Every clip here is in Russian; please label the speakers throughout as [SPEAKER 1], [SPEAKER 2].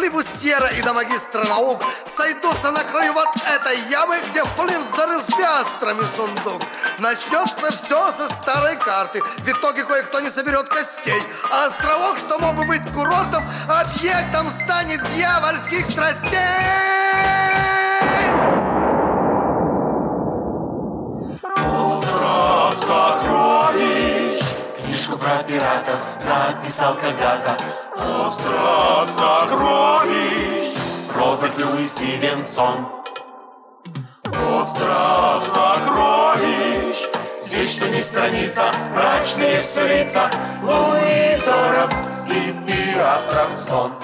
[SPEAKER 1] флибустьера и до магистра наук, сойдутся на краю вот этой ямы, где Флинт зарыл с пиастрами сундук. Начнется все со старой карты. В итоге кое-кто не соберет костей. А островок, что мог бы быть курортом, объектом станет дьявольских страстей.
[SPEAKER 2] Остров сокровищ Книжку про пиратов написал когда-то Остров сокровищ Роберт Льюис Стивенсон. Остров сокровищ Здесь что ни страница, мрачные все лица Луидоров и пиастров звон.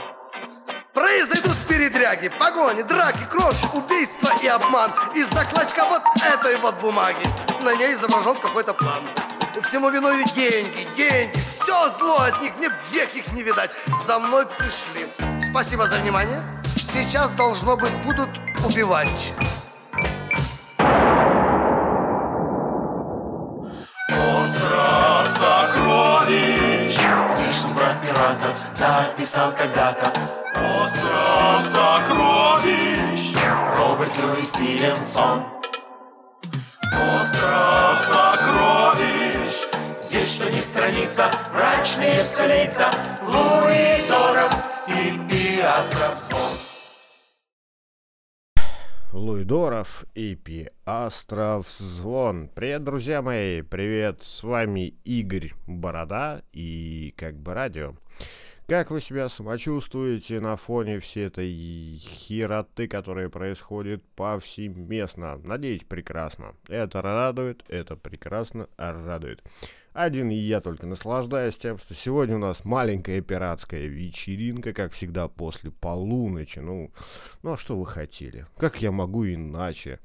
[SPEAKER 1] Произойдут передряги, погони, драки, кровь, убийства и обман. Из-за клочка вот этой вот бумаги. На ней изображен какой-то план Всему виною деньги, деньги. Все зло от них, мне век их не видать. За мной пришли. Спасибо за внимание. Сейчас, должно быть, будут убивать.
[SPEAKER 2] Остров сокровищ. Книжку про пиратов написал когда-то. Остров сокровищ. Роберт Льюис Стивенсон Остров сокровищ Здесь что ни страница, мрачные все лица Луидоров и Пиастров звон
[SPEAKER 3] Луидоров и Пиастров Звон. Привет, друзья мои, привет, с вами Игорь Борода и как бы радио. Как вы себя самочувствуете на фоне всей этой хероты, которая происходит повсеместно? Надеюсь, прекрасно. Это радует, это прекрасно радует. Один я только наслаждаюсь тем, что сегодня у нас маленькая пиратская вечеринка, как всегда, после полуночи. Ну, ну а что вы хотели? Как я могу иначе?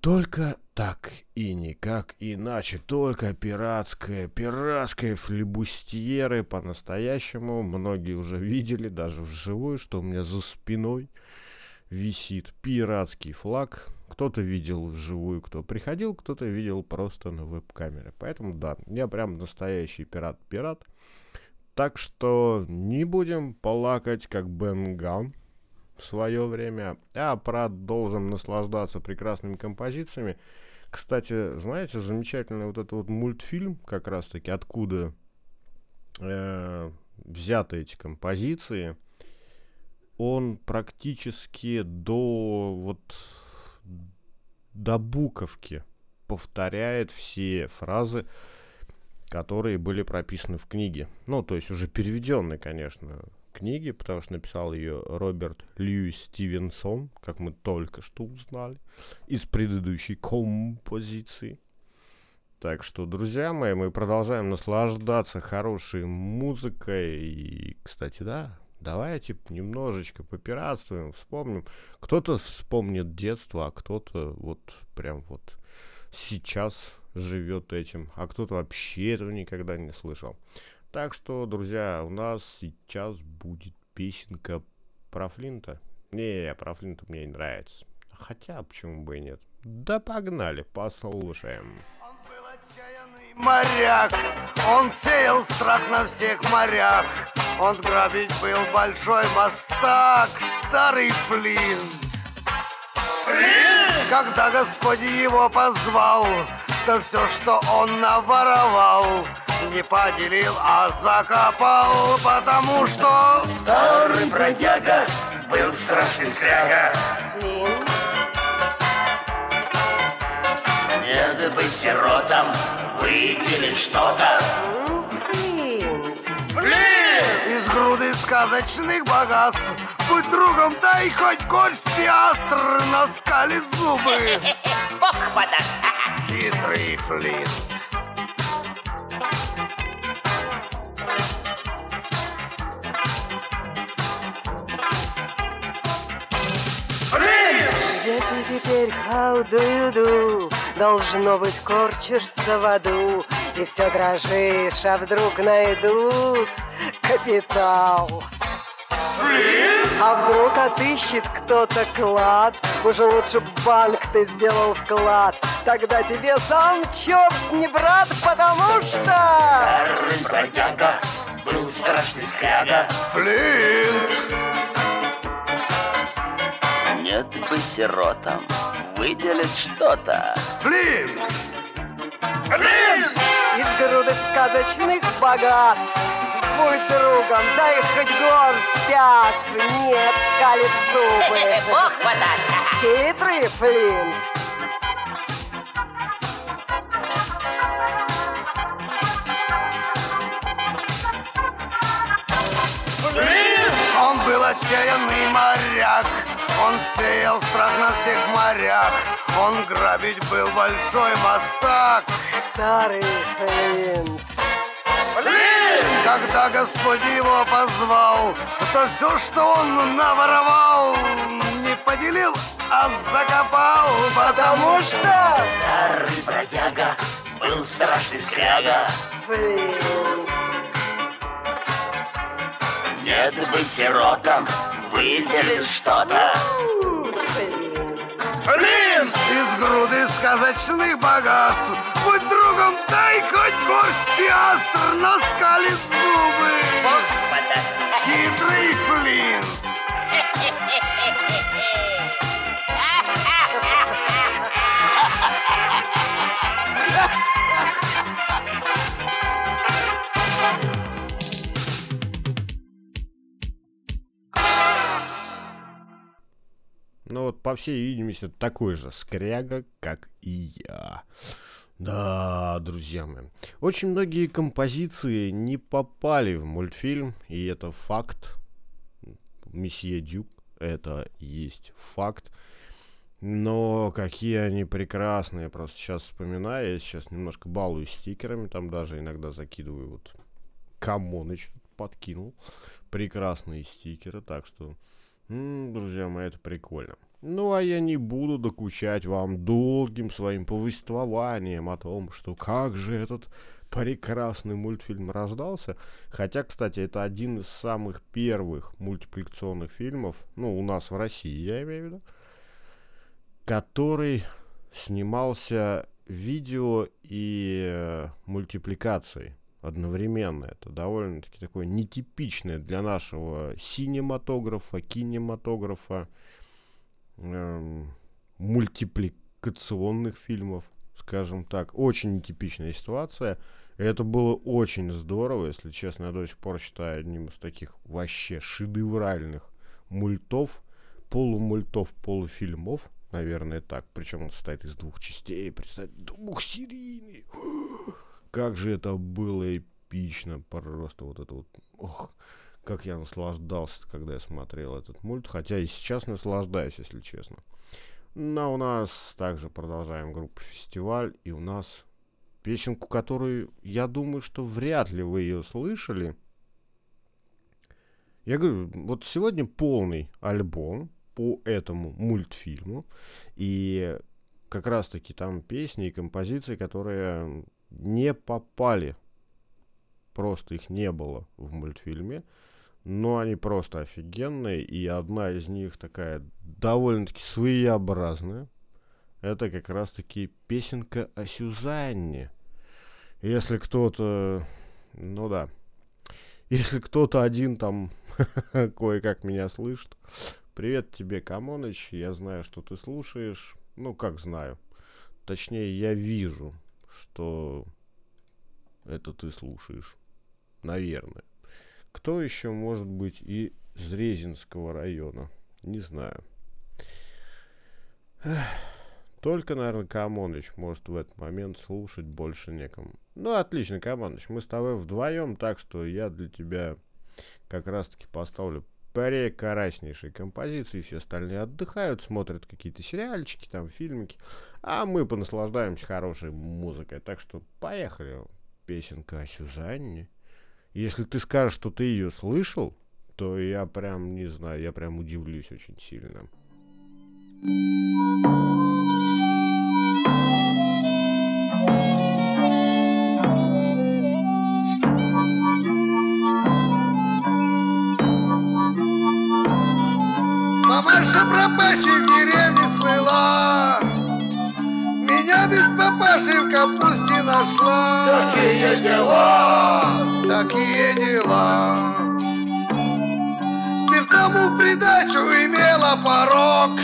[SPEAKER 3] Только так и никак иначе. Только пиратская, пиратская флебустьеры по-настоящему. Многие уже видели, даже вживую, что у меня за спиной висит пиратский флаг. Кто-то видел вживую, кто приходил, кто-то видел просто на веб-камере. Поэтому да, я прям настоящий пират-пират. Так что не будем плакать, как Бенган в свое время, а продолжим наслаждаться прекрасными композициями. Кстати, знаете, замечательный вот этот вот мультфильм, как раз-таки, откуда э, взяты эти композиции, он практически до вот до буковки повторяет все фразы, которые были прописаны в книге. Ну, то есть уже переведенные, конечно, книги, потому что написал ее Роберт Льюис Стивенсон, как мы только что узнали, из предыдущей композиции. Так что, друзья мои, мы продолжаем наслаждаться хорошей музыкой. И, кстати, да, давайте немножечко попиратствуем, вспомним. Кто-то вспомнит детство, а кто-то вот прям вот сейчас живет этим, а кто-то вообще этого никогда не слышал. Так что, друзья, у нас сейчас будет песенка про Флинта. Не, про Флинта мне не нравится. Хотя, почему бы и нет. Да погнали, послушаем.
[SPEAKER 1] Он был отчаянный моряк, он сеял страх на всех морях. Он грабить был большой мастак, старый Флинт. Когда Господи его позвал, то все, что он наворовал, не поделил, а закопал, потому что...
[SPEAKER 2] Старый бродяга был страшный скряга. Нет бы сиротам выделить что-то.
[SPEAKER 1] Из груды сказочных богатств Будь другом, дай хоть горсть пиастр Наскалит зубы
[SPEAKER 4] Бог подаст.
[SPEAKER 1] Хитрый Флинт
[SPEAKER 5] Где ты теперь, how do you do? Должно быть, корчишься в аду И все дрожишь, а вдруг найдут капитал. А вдруг отыщет кто-то клад? Уже лучше б банк ты сделал вклад. Тогда тебе сам черт не брат, потому что...
[SPEAKER 2] Старый бродяга был страшный скряга.
[SPEAKER 1] Флинт!
[SPEAKER 2] Нет бы сиротам выделить что-то.
[SPEAKER 1] Флинт!
[SPEAKER 5] Из груды сказочных богатств. Будь другом, дай хоть горсть пяств. Нет, скалит зубы.
[SPEAKER 2] Бог подаст.
[SPEAKER 5] Хитрый Флинт
[SPEAKER 1] Он был отчаянный моряк Он сеял страх на всех морях. Он грабить был большой мастак
[SPEAKER 5] Старый Флинт
[SPEAKER 1] Когда Господь его позвал То все, что он наворовал Не поделил, а закопал
[SPEAKER 5] Потому что
[SPEAKER 2] Старый бродяга был страшный скряга.
[SPEAKER 5] Флинт
[SPEAKER 2] Нет бы сиротам выделить что-то.
[SPEAKER 5] Флинт
[SPEAKER 1] Из груды сказочных богатств. Будь другом, дай хоть горсть пиастр Но скалит зубы. Хитрый Флинт
[SPEAKER 3] Ну вот, по всей видимости, такой же скряга, как и я. Да, друзья мои. Очень многие композиции не попали в мультфильм, и это факт. Месье Дюк, это есть факт. Но какие они прекрасные. Просто сейчас вспоминаю, я сейчас немножко балуюсь стикерами, там даже иногда закидываю вот Камоныч подкинул. Прекрасные стикеры, так что, м, друзья мои, это прикольно. Ну, а я не буду докучать вам долгим своим повествованием о том, что как же этот прекрасный мультфильм рождался. Хотя, кстати, это один из самых первых мультипликационных фильмов, ну, у нас в России, я имею в виду, который снимался видео и э, мультипликацией одновременно. Это довольно-таки такое нетипичное для нашего синематографа, кинематографа, эм, мультипликационных фильмов, скажем так. Очень нетипичная ситуация. Это было очень здорово, если честно, я до сих пор считаю одним из таких вообще шедевральных мультов, полумультов, полуфильмов, наверное, так. Причем он состоит из двух частей, представьте, двухсерийный. Как же это было эпично, просто вот это вот, ох, как я наслаждался, когда я смотрел этот мульт, хотя и сейчас наслаждаюсь, если честно. Но у нас также продолжаем группу «Фестиваль», и у нас песенку, которую, я думаю, что вряд ли вы ее слышали. Я говорю, вот сегодня полный альбом по этому мультфильму, и как раз-таки там песни и композиции, которые не попали, просто их не было в мультфильме, но они просто офигенные, и одна из них такая довольно-таки своеобразная. Это как раз-таки песенка о Сюзанне. Если кто-то, ну да, если кто-то один там кое-как меня слышит, привет тебе, Камоныч, я знаю, что ты слушаешь, ну как знаю, точнее я вижу, что это ты слушаешь, наверное. Кто еще может быть и из Резинского района? Не знаю. Только, наверное, Камоныч может в этот момент слушать больше некому. Ну, отлично, Камоныч, мы с тобой вдвоем, так что я для тебя как раз-таки поставлю прекраснейшие композиции, все остальные отдыхают, смотрят какие-то сериальчики, там, фильмики, а мы понаслаждаемся хорошей музыкой. Так что поехали. Песенка о Сюзанне. Если ты скажешь, что ты ее слышал, то я прям не знаю, я прям удивлюсь очень сильно.
[SPEAKER 1] Мамаша пропащей в деревне слыла Меня без папаши в капусте нашла
[SPEAKER 2] Такие дела!
[SPEAKER 1] Такие дела. Спиртному придачу имела порог.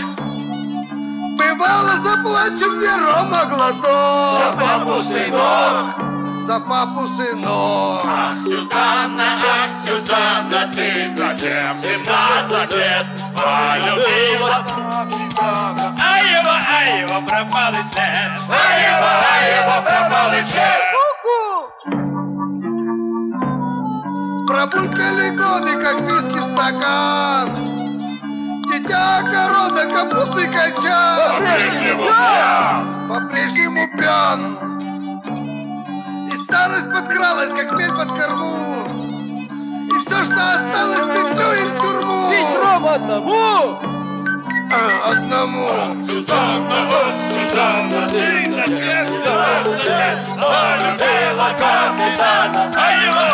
[SPEAKER 1] Бывало заплачу мне рома глоток.
[SPEAKER 2] За папу сынок.
[SPEAKER 1] За папу сынок.
[SPEAKER 2] Ах, Сюзанна, ах, Сюзанна, ты зачем 17 лет полюбила? А его, а его пропал и след А его, а его пропал и след
[SPEAKER 1] Пробулькали годы, как виски в стакан. Дитя огорода, капустный качан.
[SPEAKER 2] По-прежнему пьян.
[SPEAKER 1] По-прежнему пьян. И старость подкралась, как мель под корму. И все, что осталось, петлю или тюрьму.
[SPEAKER 5] Ром одному!
[SPEAKER 1] А, Одному.
[SPEAKER 2] Сюзанна, ох, Сюзанна, ты зачем 17 лет полюбила капитана? А его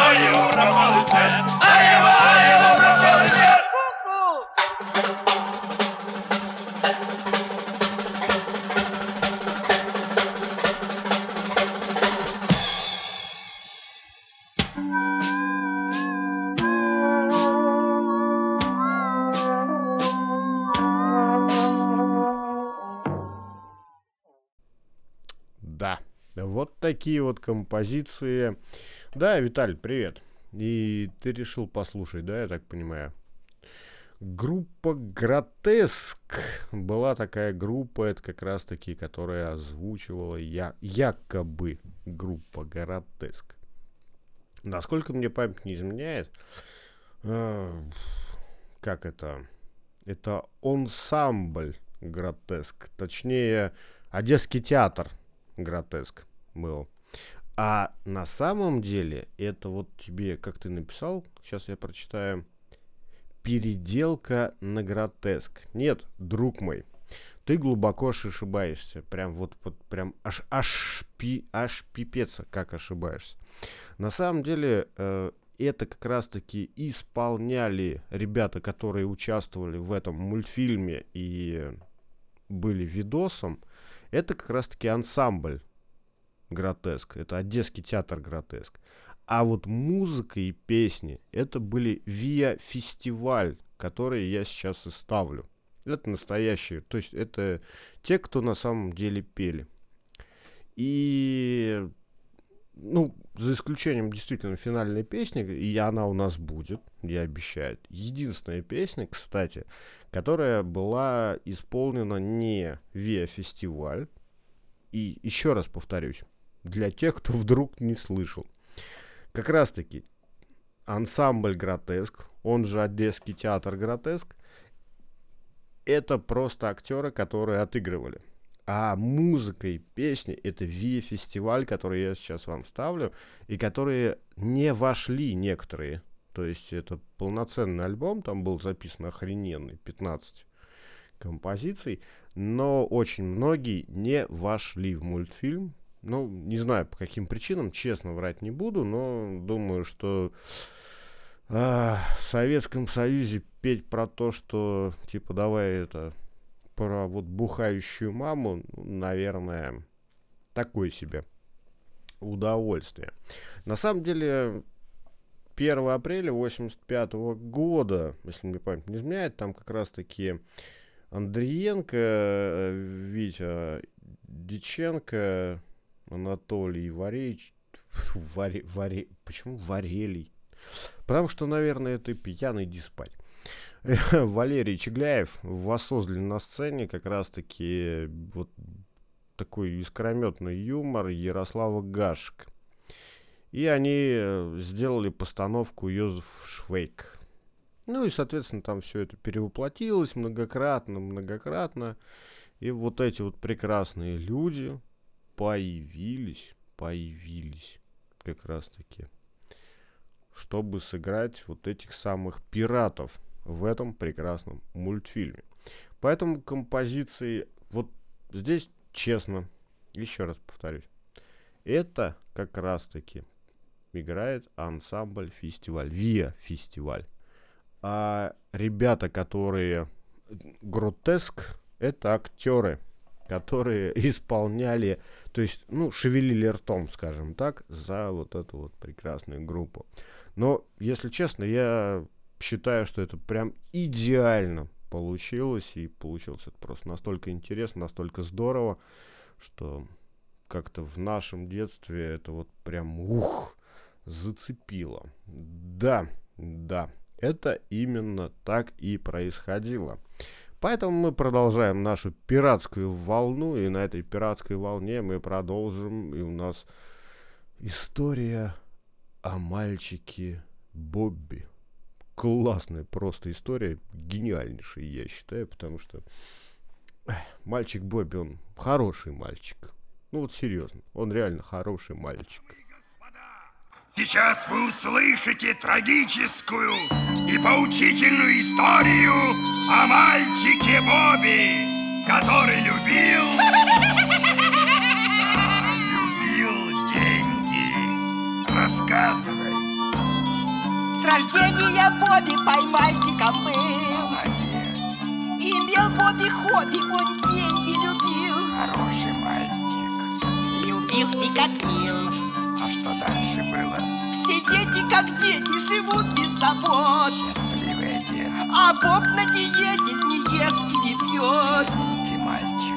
[SPEAKER 3] вот такие вот композиции. Да, Виталь, привет. И ты решил послушать, да, я так понимаю? Группа Гротеск. Была такая группа, это как раз таки, которая озвучивала я, якобы группа Гротеск. Насколько мне память не изменяет, э, как это? Это ансамбль Гротеск. Точнее, Одесский театр Гротеск был. А на самом деле, это вот тебе, как ты написал, сейчас я прочитаю, переделка на гротеск. Нет, друг мой, ты глубоко ошибаешься. Прям вот, вот прям аж, аж, пи, аж пипец, как ошибаешься. На самом деле, э, это как раз-таки исполняли ребята, которые участвовали в этом мультфильме и были видосом. Это как раз-таки ансамбль Гротеск. Это Одесский театр Гротеск. А вот музыка и песни, это были Виа Фестиваль, которые я сейчас и ставлю. Это настоящие, то есть это те, кто на самом деле пели. И, ну, за исключением действительно финальной песни, и она у нас будет, я обещаю. Единственная песня, кстати, которая была исполнена не Виа Фестиваль. И еще раз повторюсь, для тех, кто вдруг не слышал. Как раз таки ансамбль Гротеск, он же Одесский театр Гротеск, это просто актеры, которые отыгрывали. А музыка и песни это Ви фестиваль, который я сейчас вам ставлю, и которые не вошли некоторые. То есть это полноценный альбом, там был записан охрененный, 15 композиций, но очень многие не вошли в мультфильм. Ну, не знаю по каким причинам, честно врать не буду, но думаю, что а, в Советском Союзе петь про то, что типа давай это про вот бухающую маму, ну, наверное, такое себе удовольствие. На самом деле, 1 апреля 85 года, если мне память не изменяет, там как раз-таки Андриенко, э, Витя Диченко, Анатолий Варевич, Варе, Варе, почему Варелий? Потому что, наверное, это пьяный диспать. Валерий Чегляев воссоздали на сцене как раз-таки вот такой искрометный юмор Ярослава Гашек. И они э, сделали постановку Йозеф Швейк. Ну и, соответственно, там все это перевоплотилось многократно, многократно. И вот эти вот прекрасные люди появились, появились как раз таки, чтобы сыграть вот этих самых пиратов в этом прекрасном мультфильме. Поэтому композиции, вот здесь честно, еще раз повторюсь, это как раз таки играет ансамбль фестиваль, ВИА фестиваль. А ребята, которые Гротеск — это актеры, которые исполняли, то есть, ну, шевелили ртом, скажем так, за вот эту вот прекрасную группу. Но, если честно, я считаю, что это прям идеально получилось, и получилось это просто настолько интересно, настолько здорово, что как-то в нашем детстве это вот прям ух, зацепило. Да, да, это именно так и происходило. Поэтому мы продолжаем нашу пиратскую волну, и на этой пиратской волне мы продолжим, и у нас история о мальчике Бобби. Классная просто история, гениальнейшая, я считаю, потому что мальчик Бобби, он хороший мальчик. Ну вот серьезно, он реально хороший мальчик.
[SPEAKER 4] Сейчас вы услышите трагическую и поучительную историю о мальчике Бобби, который любил... Да, любил деньги. Рассказывай.
[SPEAKER 6] С рождения Бобби поймальчиком был.
[SPEAKER 4] Молодец.
[SPEAKER 6] Имел Бобби хобби, он деньги любил.
[SPEAKER 4] Хороший мальчик.
[SPEAKER 6] Любил и копил.
[SPEAKER 4] А что дальше было?
[SPEAKER 6] Все дети, как дети, живут без забот.
[SPEAKER 4] Счастливое детство.
[SPEAKER 6] А Боб на диете не ест и не пьет.
[SPEAKER 4] И мальчик.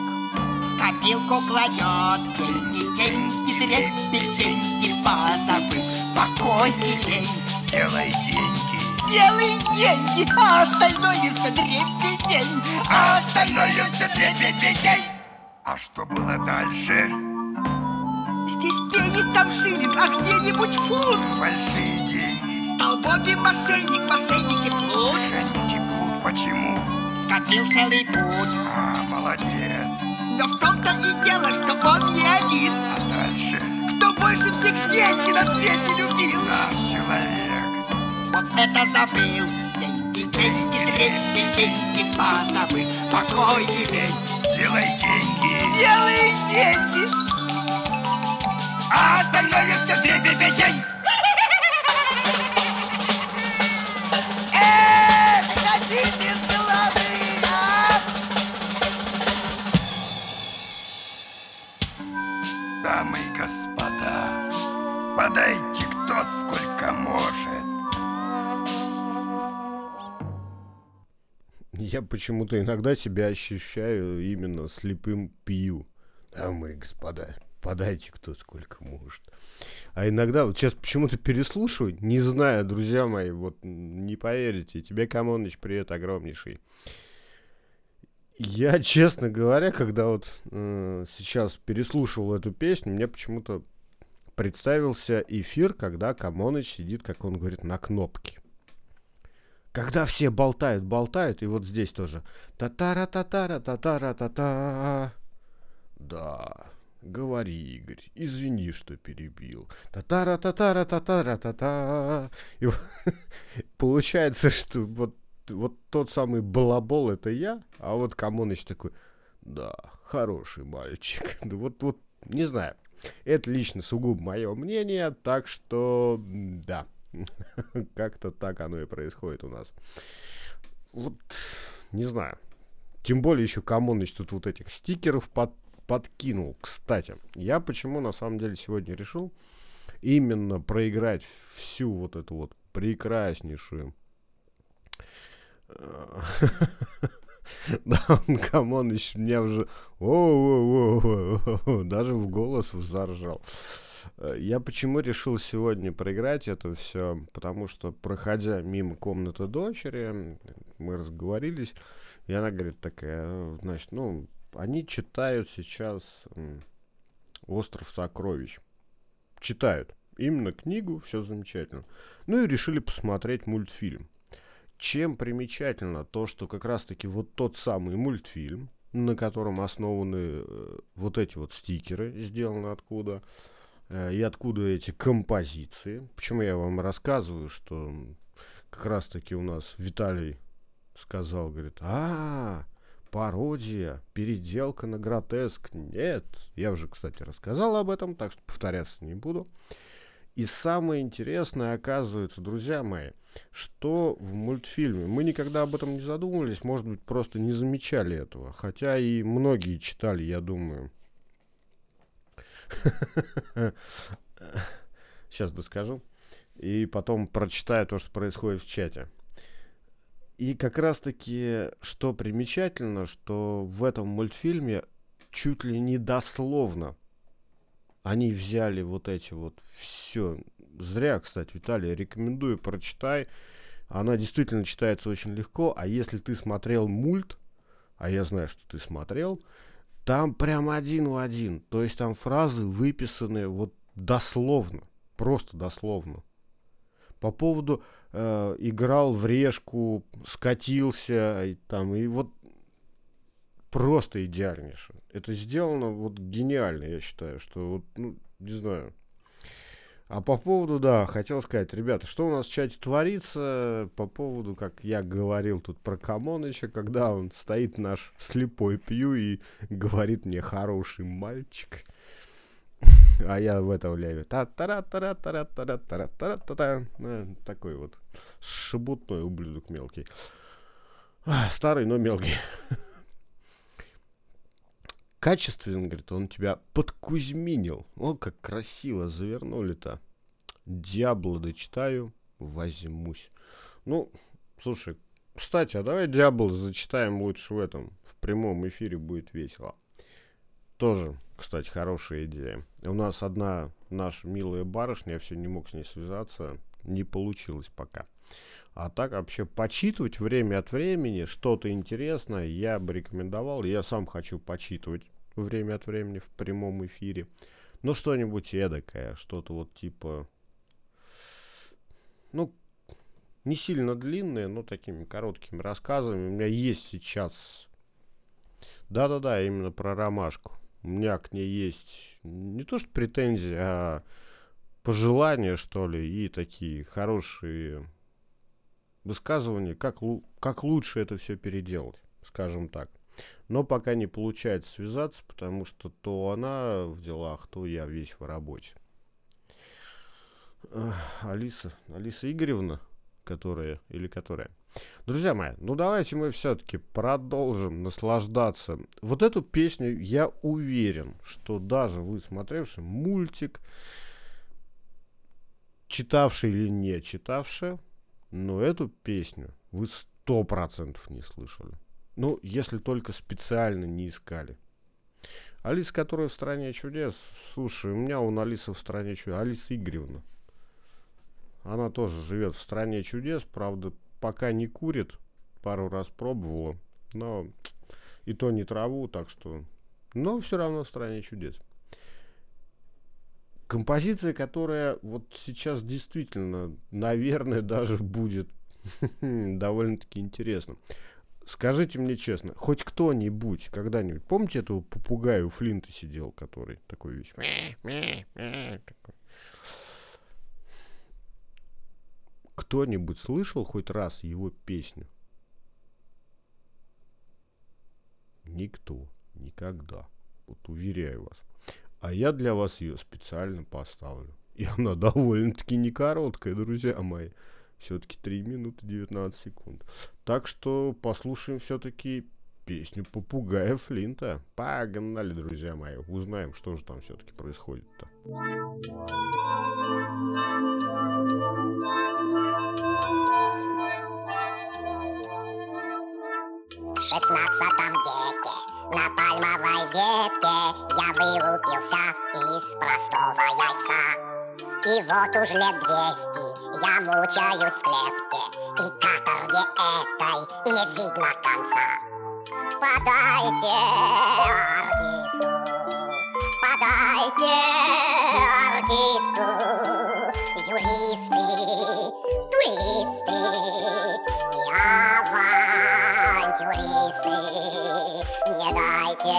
[SPEAKER 6] Копилку кладет, деньги, деньги, трепет, деньги, позабыв, покой и лень.
[SPEAKER 4] Делай деньги.
[SPEAKER 6] Делай деньги, а остальное все дребедень, а остальное все дребедень.
[SPEAKER 4] А что было дальше?
[SPEAKER 6] Здесь пенит, там шиллинг, а где-нибудь фунт.
[SPEAKER 4] Большие деньги.
[SPEAKER 6] Стал Бобби мошенник, мошенники плут.
[SPEAKER 4] Мошенники плут. Почему?
[SPEAKER 6] Скопил целый путь.
[SPEAKER 4] А, молодец.
[SPEAKER 6] Но в том-то и дело, что он не один.
[SPEAKER 4] А дальше?
[SPEAKER 6] Кто больше всех деньги на свете любил.
[SPEAKER 4] Наш человек.
[SPEAKER 6] Вот это забыл. Деньги, деньги, трепи, деньги, позабыл. Покой лень.
[SPEAKER 4] Делай деньги.
[SPEAKER 6] Делай деньги.
[SPEAKER 4] А остальное все дребедень.
[SPEAKER 6] А!
[SPEAKER 4] Дамы и господа, подайте кто сколько может.
[SPEAKER 3] Я почему-то иногда себя ощущаю именно слепым пью. Дамы и господа, подайте кто сколько может. А иногда, вот сейчас почему-то переслушиваю, не знаю, друзья мои, вот не поверите, тебе, Камоныч, привет огромнейший. Я, честно говоря, когда вот э, сейчас переслушивал эту песню, мне почему-то представился эфир, когда Камоныч сидит, как он говорит, на кнопке. Когда все болтают, болтают, и вот здесь тоже. Татара-татара, татара-та-та. Да, говори, Игорь, извини, что перебил. Татара-татара-татара-та-та. И получается, что вот, вот тот самый балабол это я, а вот Камоныч такой, да, хороший мальчик. Вот, вот, не знаю. Это лично сугубо мое мнение, так что, да, как-то так оно и происходит у нас. Вот, не знаю. Тем более еще Камоныч тут вот этих стикеров под, подкинул. Кстати, я почему на самом деле сегодня решил именно проиграть всю вот эту вот прекраснейшую э, да, он, Камоныч, меня уже о-о-о-о-о, даже в голос заржал. Э, Я почему решил сегодня проиграть это все? Потому что, проходя мимо комнаты дочери, мы разговорились, и она говорит такая, «Э, значит, ну, они читают сейчас «Остров сокровищ». Читают. Именно книгу, все замечательно. Ну и решили посмотреть мультфильм. Чем примечательно то, что как раз-таки вот тот самый мультфильм, на котором основаны э, вот эти вот стикеры, сделаны откуда, э, и откуда эти композиции. Почему я вам рассказываю, что как раз-таки у нас Виталий сказал, говорит, а, пародия, переделка на гротеск. Нет, я уже, кстати, рассказал об этом, так что повторяться не буду. И самое интересное, оказывается, друзья мои, что в мультфильме, мы никогда об этом не задумывались, может быть, просто не замечали этого, хотя и многие читали, я думаю. Сейчас доскажу. И потом прочитаю то, что происходит в чате. И как раз-таки, что примечательно, что в этом мультфильме чуть ли не дословно они взяли вот эти вот все. Зря, кстати, Виталий, рекомендую, прочитай. Она действительно читается очень легко, а если ты смотрел мульт, а я знаю, что ты смотрел, там прям один в один. То есть там фразы выписаны вот дословно, просто дословно. По поводу э, играл в решку, скатился, и, там, и вот просто идеальнейше. Это сделано вот гениально, я считаю, что вот, ну, не знаю. А по поводу, да, хотел сказать, ребята, что у нас в чате творится по поводу, как я говорил тут про Камоныча, когда он стоит наш слепой пью и говорит мне хороший мальчик. А я в это влево. та та та та та та та та та та та Такой вот шебутной ублюдок мелкий. Старый, но мелкий качественно, говорит, он тебя подкузьминил. О, как красиво завернули-то. Диабло дочитаю, возьмусь. Ну, слушай, кстати, а давай Диабло зачитаем лучше в этом. В прямом эфире будет весело. Тоже, кстати, хорошая идея. У нас одна наша милая барышня, я все не мог с ней связаться, не получилось пока. А так вообще почитывать время от времени что-то интересное я бы рекомендовал. Я сам хочу почитывать время от времени в прямом эфире. Ну, что-нибудь эдакое, что-то вот типа... Ну, не сильно длинные, но такими короткими рассказами. У меня есть сейчас... Да-да-да, именно про ромашку. У меня к ней есть не то что претензии, а пожелания, что ли, и такие хорошие высказывания, как, как лучше это все переделать, скажем так. Но пока не получается связаться, потому что то она в делах, то я весь в работе. Алиса, Алиса Игоревна, которая или которая. Друзья мои, ну давайте мы все-таки продолжим наслаждаться. Вот эту песню я уверен, что даже вы, смотревший мультик, читавший или не читавший, но эту песню вы сто процентов не слышали. Ну, если только специально не искали. Алиса, которая в «Стране чудес», слушай, у меня у Алисы в «Стране чудес», Алиса Игоревна. Она тоже живет в «Стране чудес», правда, пока не курит, пару раз пробовала, но и то не траву, так что... Но все равно в «Стране чудес». Композиция, которая вот сейчас действительно, наверное, даже будет довольно-таки интересна. Скажите мне честно, хоть кто-нибудь когда-нибудь, помните этого попугая у Флинта сидел, который такой весь... Кто-нибудь слышал хоть раз его песню? Никто. Никогда. Вот уверяю вас. А я для вас ее специально поставлю. И она довольно-таки не короткая, друзья мои. Все-таки 3 минуты 19 секунд. Так что послушаем все-таки песню попугая Флинта. Погнали, друзья мои. Узнаем, что же там все-таки происходит-то.
[SPEAKER 7] В шестнадцатом веке на пальмовой ветке Я вылупился из простого яйца И вот уж лет двести я мучаюсь в клетке И каторге этой не видно конца Подайте артисту, подайте артисту. Юристы, туристы и авантюристы Не дайте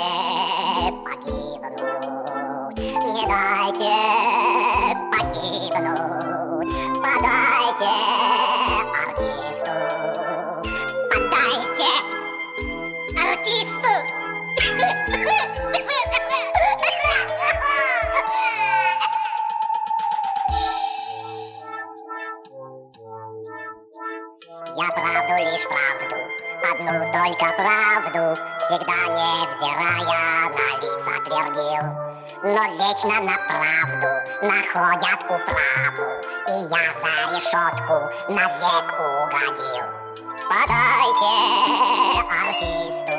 [SPEAKER 7] правду, всегда невзирая на лица твердил. Но вечно на правду находят управу, и я за решетку навек угодил. Подайте артисту,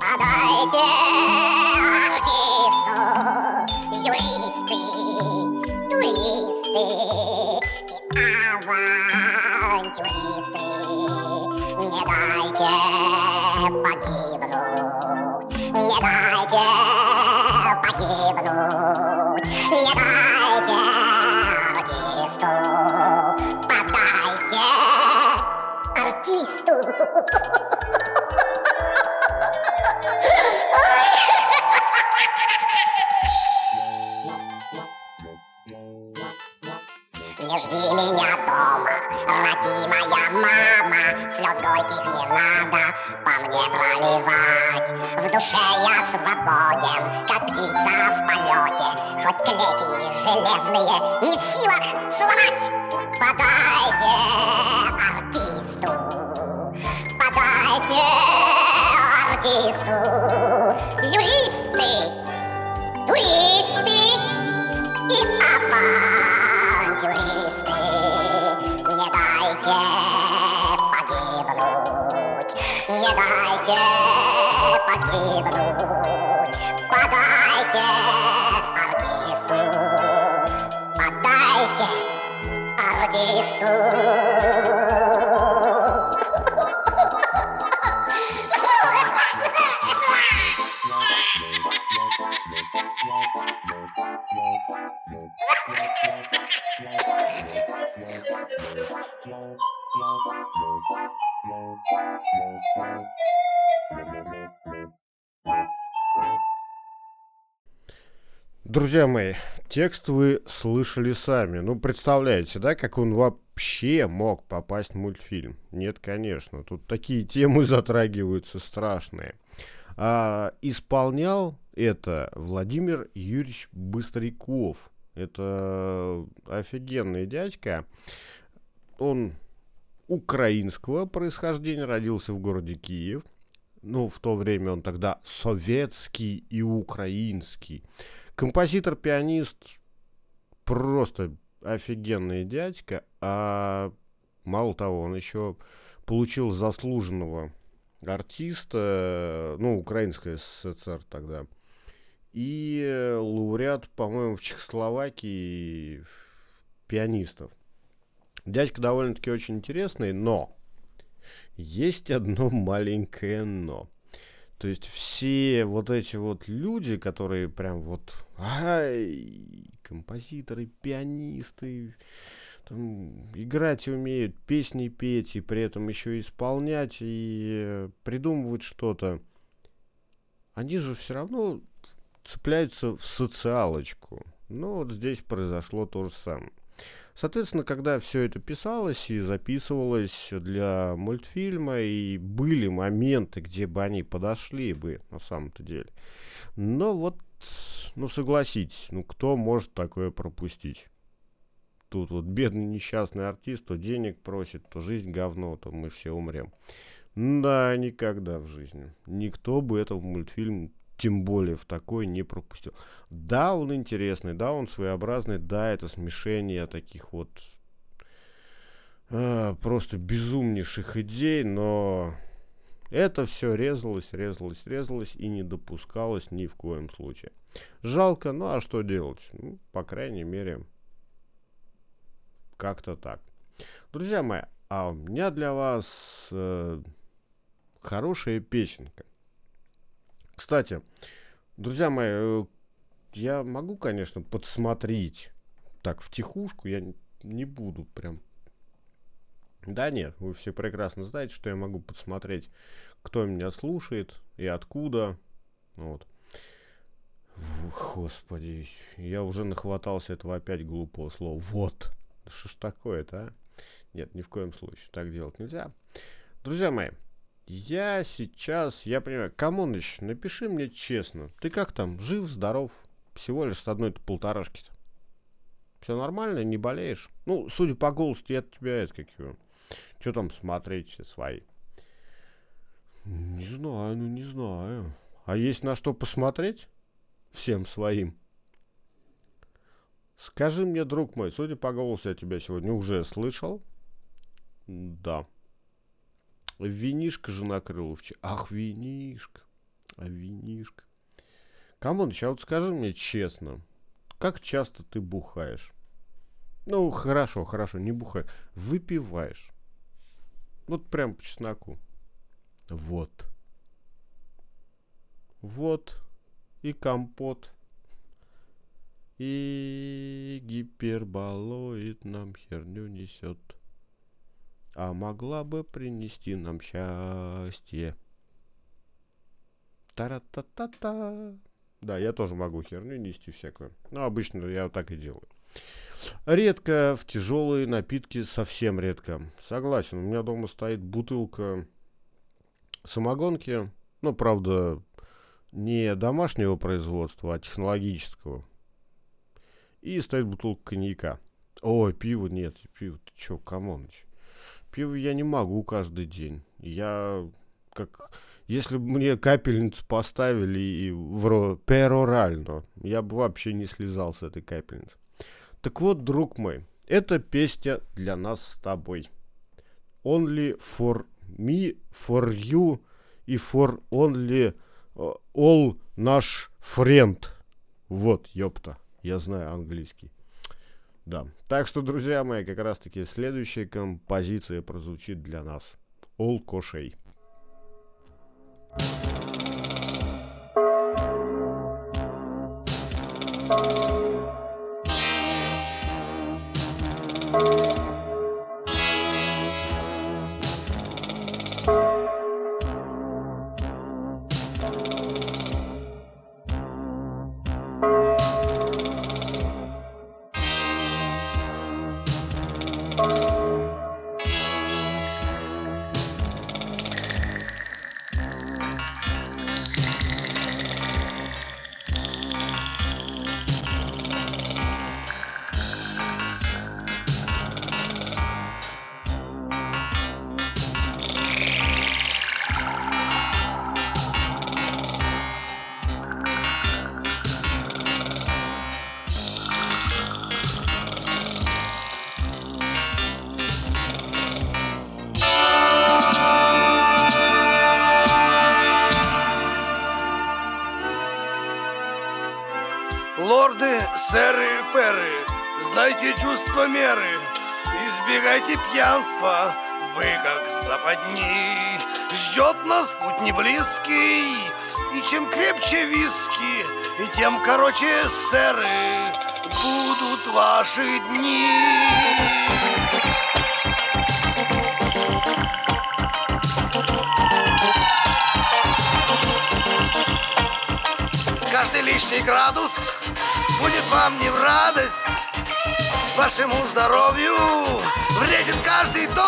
[SPEAKER 7] подайте артисту, юристы, туристы и авантюристы. Не дайте погибнуть, не дайте полете Хоть клети железные не в силах сломать Подайте артисту, подайте артисту Юристы, туристы и авантюристы. Не дайте погибнуть, не дайте погибнуть. Артисту.
[SPEAKER 3] Друзья мои, текст вы слышали сами. Ну, представляете, да, как он вообще мог попасть в мультфильм? Нет, конечно. Тут такие темы затрагиваются страшные. А, исполнял это Владимир Юрьевич Быстряков. Это офигенный дядька. Он украинского происхождения, родился в городе Киев. Ну, в то время он тогда советский и украинский. Композитор-пианист просто офигенный дядька, а мало того, он еще получил заслуженного артиста, ну, Украинская СССР тогда, и лауреат, по-моему, в Чехословакии пианистов. Дядька довольно-таки очень интересный, но есть одно маленькое но. То есть все вот эти вот люди, которые прям вот ай, композиторы, пианисты, там, играть умеют, песни петь и при этом еще исполнять и придумывать что-то, они же все равно цепляются в социалочку. Ну вот здесь произошло то же самое. Соответственно, когда все это писалось и записывалось для мультфильма, и были моменты, где бы они подошли бы на самом-то деле. Но вот, ну согласитесь, ну кто может такое пропустить? Тут вот бедный несчастный артист, то денег просит, то жизнь говно, то мы все умрем. Да, никогда в жизни. Никто бы этого мультфильм тем более в такой не пропустил. Да, он интересный, да, он своеобразный, да, это смешение таких вот э, просто безумнейших идей, но это все резалось, резалось, резалось и не допускалось ни в коем случае. Жалко, ну а что делать? Ну, по крайней мере, как-то так. Друзья мои, а у меня для вас э, хорошая песенка. Кстати, друзья мои, э, я могу, конечно, подсмотреть так в тихушку, я не буду прям... Да нет, вы все прекрасно знаете, что я могу подсмотреть, кто меня слушает и откуда. Вот. Господи, я уже нахватался этого опять глупого слова. Вот. Что ж такое-то, а? Нет, ни в коем случае. Так делать нельзя. Друзья мои, я сейчас, я понимаю, Камоныч, напиши мне честно, ты как там, жив, здоров? Всего лишь с одной-то полторашки-то. Все нормально, не болеешь? Ну, судя по голосу, я тебя это как его. Что там смотреть все свои? Не знаю, ну не знаю. А есть на что посмотреть? Всем своим. Скажи мне, друг мой, судя по голосу, я тебя сегодня уже слышал. Да. Винишка же накрыл в чай. Ах, винишка. А винишка. Камон, а вот скажи мне честно, как часто ты бухаешь? Ну, хорошо, хорошо, не бухаешь. Выпиваешь. Вот прям по чесноку. Вот. Вот. И компот. И гиперболоид нам херню несет. А могла бы принести нам счастье. Тара-та-та-та. Да, я тоже могу херню нести всякую. Но обычно я вот так и делаю. Редко в тяжелые напитки, совсем редко. Согласен, у меня дома стоит бутылка самогонки. Ну, правда, не домашнего производства, а технологического. И стоит бутылка коньяка. Ой, пиво нет, пиво, ты чё, камоныч. Пиво я не могу каждый день. Я как... Если бы мне капельницу поставили и в перорально, я бы вообще не слезал с этой капельницы. Так вот, друг мой, эта песня для нас с тобой. Only for me, for you и for only uh, all наш friend. Вот, ёпта, я знаю английский. Да. Так что, друзья мои, как раз таки следующая композиция прозвучит для нас. All Кошей.
[SPEAKER 1] Лорды, сэры, перы, знайте чувство меры, избегайте пьянства, вы как западни. Ждет нас путь не и чем крепче виски, и тем короче, сэры, будут ваши дни. Каждый лишний градус будет вам не в радость. Вашему здоровью вредит каждый доз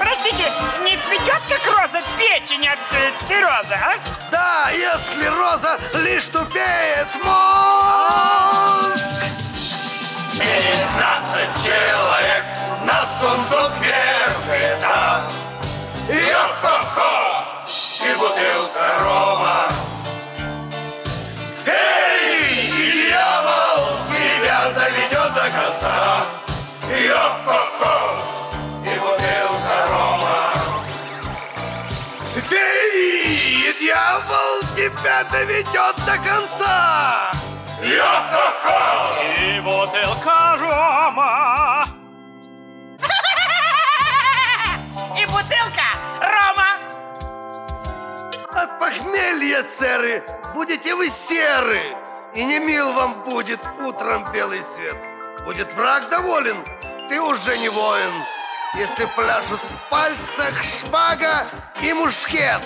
[SPEAKER 2] Простите, не цветет как роза? Печень от цирроза, а?
[SPEAKER 1] Да, и от склероза лишь тупеет мозг.
[SPEAKER 2] Пятнадцать человек на сундук мертвеца Йо-хо-хо! И бутылка рома Йо-хо-хо! И бутылка рома
[SPEAKER 1] Эй, дьявол тебя доведет до конца
[SPEAKER 2] Йо-хо-хо! И бутылка рома
[SPEAKER 8] И бутылка рома.
[SPEAKER 1] От похмелья, сэры, будете вы серы И не мил вам будет утром белый свет Будет враг доволен, ты уже не воин Если пляшут в пальцах шпага и мушкет.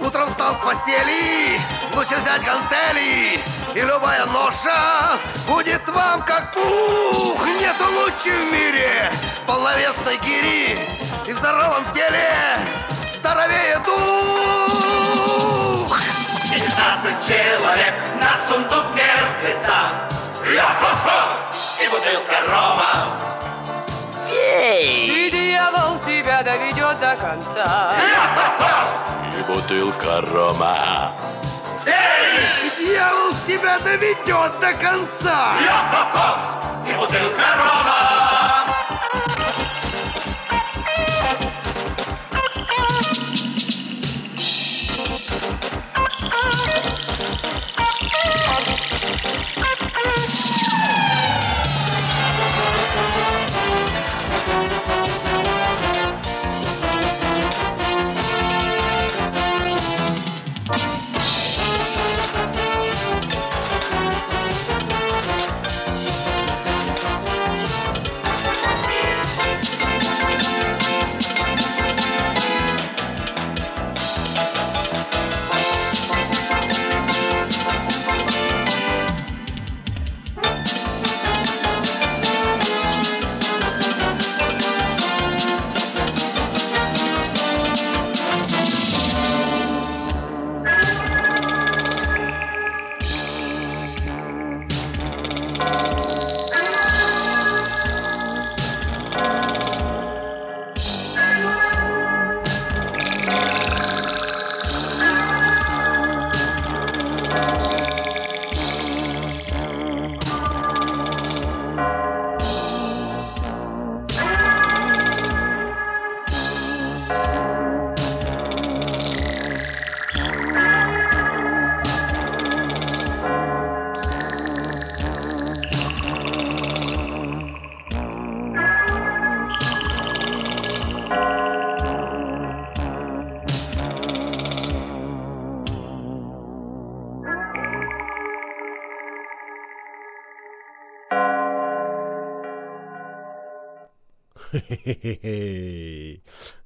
[SPEAKER 1] Утром встал с постели, лучше взять гантели И любая ноша будет вам как пух. Нету лучше в мире полновесной гири И в здоровом теле здоровее дух.
[SPEAKER 2] Пятнадцать человек на сундук мертвеца! И бутылка рома.
[SPEAKER 5] И дьявол тебя доведет до конца.
[SPEAKER 2] И бутылка рома.
[SPEAKER 1] Дьявол тебя доведет до конца!
[SPEAKER 2] И бутылка рома.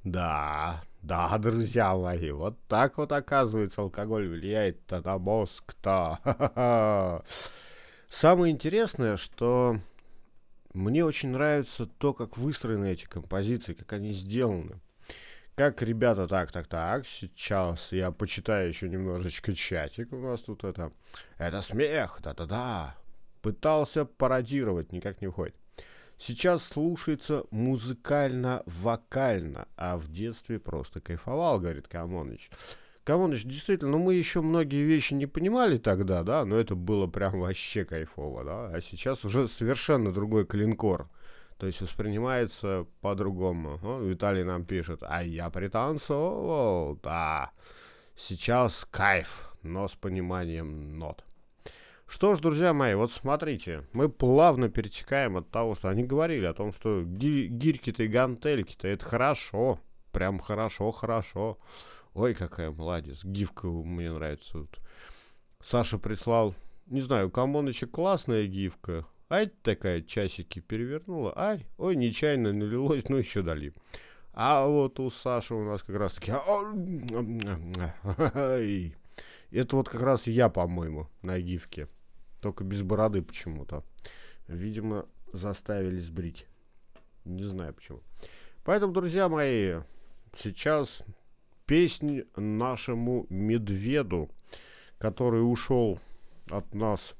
[SPEAKER 3] Да, да, друзья мои, вот так вот оказывается алкоголь влияет на мозг-то. Самое интересное, что мне очень нравится то, как выстроены эти композиции, как они сделаны. Как ребята, так, так, так, сейчас я почитаю еще немножечко чатик у нас тут это. Это смех, да-да-да. Пытался пародировать, никак не выходит. Сейчас слушается музыкально-вокально, а в детстве просто кайфовал, говорит Камоныч. Камоныч, действительно, ну мы еще многие вещи не понимали тогда, да, но это было прям вообще кайфово, да, а сейчас уже совершенно другой клинкор. То есть воспринимается по-другому. О, Виталий нам пишет, а я пританцовывал, да. Сейчас кайф, но с пониманием нот. Что ж, друзья мои, вот смотрите, мы плавно перетекаем от того, что они говорили о том, что ги- гирьки-то и гантельки-то это хорошо, прям хорошо, хорошо. Ой, какая молодец, гифка мне нравится. Вот. Саша прислал, не знаю, Камоныча классная гифка, ай, такая часики перевернула, ай, ой, нечаянно налилось, ну еще дали. А вот у Саши у нас как раз таки... Это вот как раз я, по-моему, на гифке. Только без бороды почему-то. Видимо, заставили сбрить. Не знаю почему. Поэтому, друзья мои, сейчас песнь нашему медведу, который ушел от нас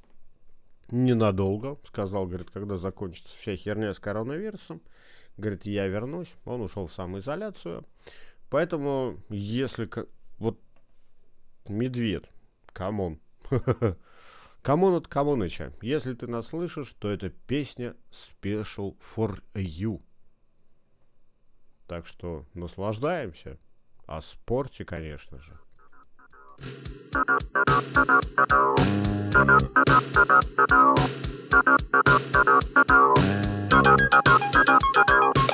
[SPEAKER 3] ненадолго. Сказал, говорит, когда закончится вся херня с коронавирусом. Говорит, я вернусь. Он ушел в самоизоляцию. Поэтому, если... Вот Медведь, камон. Камон от Камоныча. Если ты нас слышишь, то это песня Special for You. Так что наслаждаемся. О спорте, конечно же.
[SPEAKER 9] Если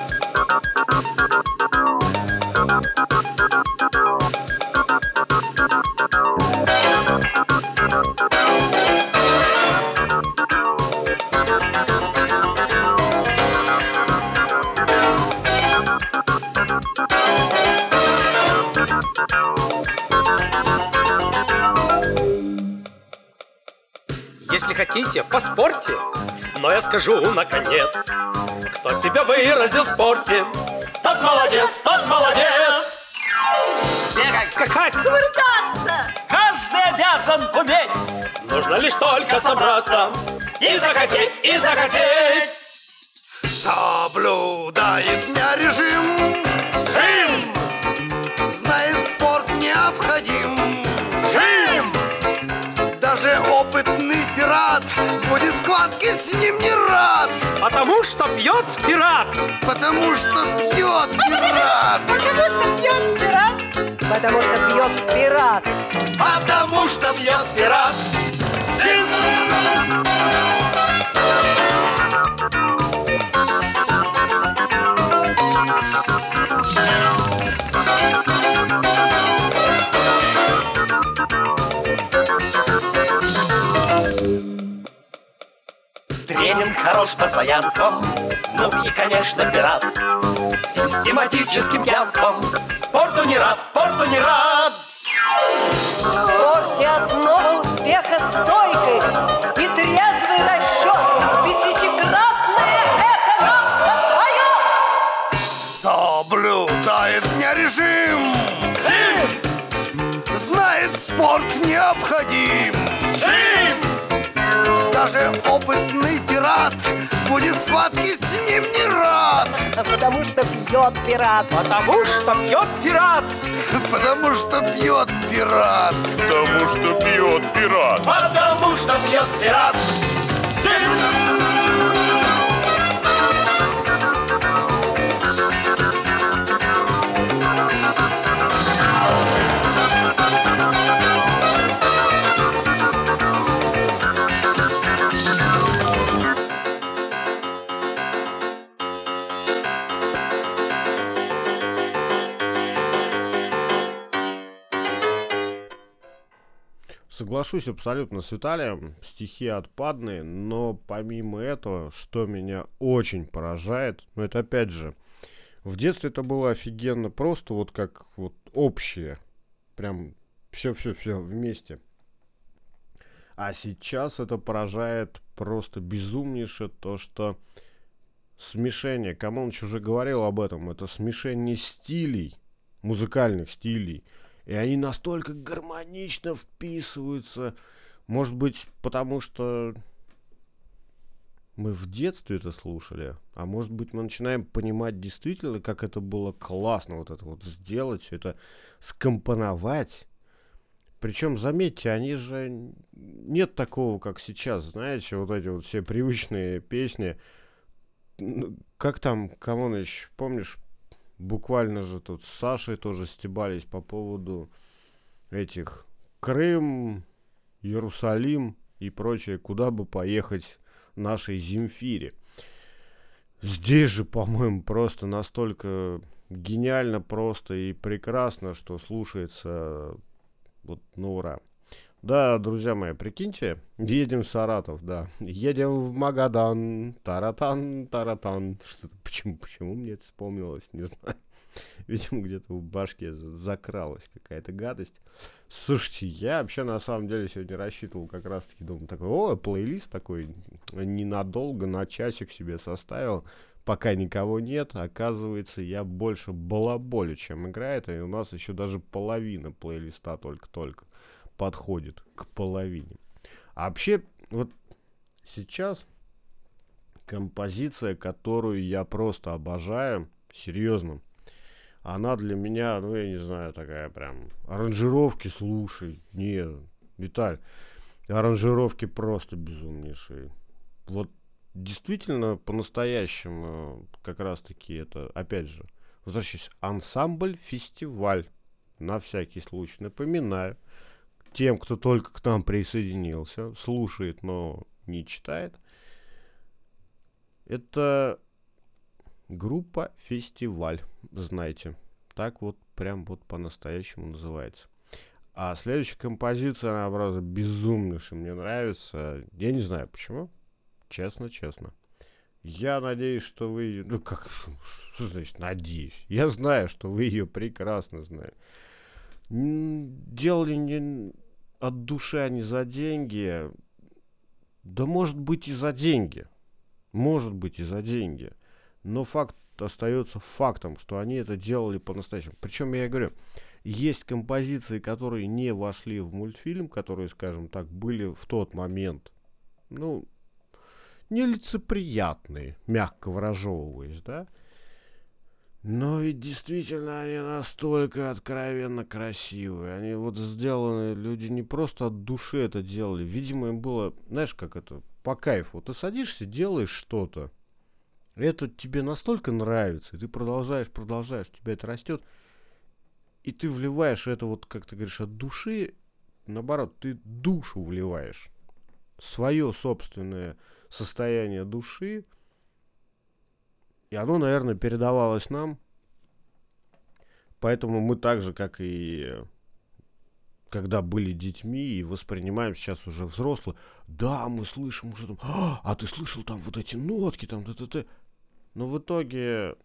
[SPEAKER 9] хотите, поспорьте, но я скажу наконец, кто себя выразил в спорте, тот молодец, тот молодец.
[SPEAKER 6] Бегать,
[SPEAKER 9] Скакать,
[SPEAKER 10] Кувыркаться!
[SPEAKER 9] каждый обязан уметь. Нужно лишь только собраться и захотеть, и захотеть.
[SPEAKER 1] Соблюдает дня режим
[SPEAKER 9] Жим!
[SPEAKER 1] Знает спорт необходим
[SPEAKER 9] Жим!
[SPEAKER 1] Даже схватки с ним не рад
[SPEAKER 9] Потому что пьет пират.
[SPEAKER 1] Потому что пьет пират
[SPEAKER 5] Потому что пьет пират. Потому что пьет пират.
[SPEAKER 1] Потому что пьет пират
[SPEAKER 9] Жим!
[SPEAKER 2] Тренинг хорош постоянством, ну и, конечно, пират. Систематическим пьянством, спорту не рад, спорту не рад.
[SPEAKER 5] В спорте основа успеха стойкость и трезвый расчет. Тысячекратное эхо нам отпоет.
[SPEAKER 1] Соблюдает дня режим Знает спорт необходим! Даже опытный пират Будет схватки с ним не рад
[SPEAKER 5] А Потому что пьет пират.
[SPEAKER 9] Потому что пьет пират.
[SPEAKER 1] Потому что пьет пират
[SPEAKER 2] Потому что пьет пират.
[SPEAKER 1] Потому что пьет пират
[SPEAKER 3] Соглашусь абсолютно с Виталием, стихи отпадные, но помимо этого, что меня очень поражает, ну это опять же, в детстве это было офигенно просто, вот как вот общее, прям все-все-все вместе. А сейчас это поражает просто безумнейше то, что смешение, Камоныч уже говорил об этом, это смешение стилей, музыкальных стилей, и они настолько гармонично вписываются. Может быть, потому что мы в детстве это слушали, а может быть, мы начинаем понимать действительно, как это было классно вот это вот сделать, это скомпоновать. Причем, заметьте, они же... Нет такого, как сейчас, знаете, вот эти вот все привычные песни. Как там, Камоныч, помнишь, буквально же тут с Сашей тоже стебались по поводу этих Крым, Иерусалим и прочее, куда бы поехать нашей Земфире. Здесь же, по-моему, просто настолько гениально просто и прекрасно, что слушается вот на ура. Да, друзья мои, прикиньте, едем в Саратов, да, едем в Магадан, таратан, таратан. Что почему, почему мне это вспомнилось, не знаю. Видимо, где-то в башке за- закралась какая-то гадость. Слушайте, я вообще на самом деле сегодня рассчитывал как раз-таки, думаю, такой, о, плейлист такой ненадолго, на часик себе составил, пока никого нет. Оказывается, я больше балаболю, чем играет, и у нас еще даже половина плейлиста только-только подходит к половине. А вообще, вот сейчас композиция, которую я просто обожаю, серьезно, она для меня, ну, я не знаю, такая прям, аранжировки слушай, не, Виталь, аранжировки просто безумнейшие. Вот действительно, по-настоящему, как раз-таки это, опять же, возвращаюсь, ансамбль-фестиваль, на всякий случай, напоминаю, тем, кто только к нам присоединился, слушает, но не читает, это группа «Фестиваль», знаете. Так вот, прям вот по-настоящему называется. А следующая композиция, она, правда, безумнейшая, мне нравится. Я не знаю почему, честно-честно. Я надеюсь, что вы... Ну, как... Что значит надеюсь? Я знаю, что вы ее прекрасно знаете. Делали не от души, а не за деньги. Да может быть и за деньги. Может быть и за деньги. Но факт остается фактом, что они это делали по-настоящему. Причем я говорю, есть композиции, которые не вошли в мультфильм, которые, скажем так, были в тот момент, ну, нелицеприятные, мягко выражевываясь, да? Но ведь действительно они настолько откровенно красивые. Они вот сделаны, люди не просто от души это делали. Видимо, им было, знаешь, как это, по кайфу. Ты садишься, делаешь что-то. Это тебе настолько нравится, и ты продолжаешь, продолжаешь, у тебя это растет. И ты вливаешь это вот, как ты говоришь, от души. Наоборот, ты душу вливаешь. Свое собственное состояние души. И оно, наверное, передавалось нам. Поэтому мы так же, как и когда были детьми и воспринимаем сейчас уже взрослые, да, мы слышим уже там, а, а ты слышал там вот эти нотки, там, т, т, т. Но в итоге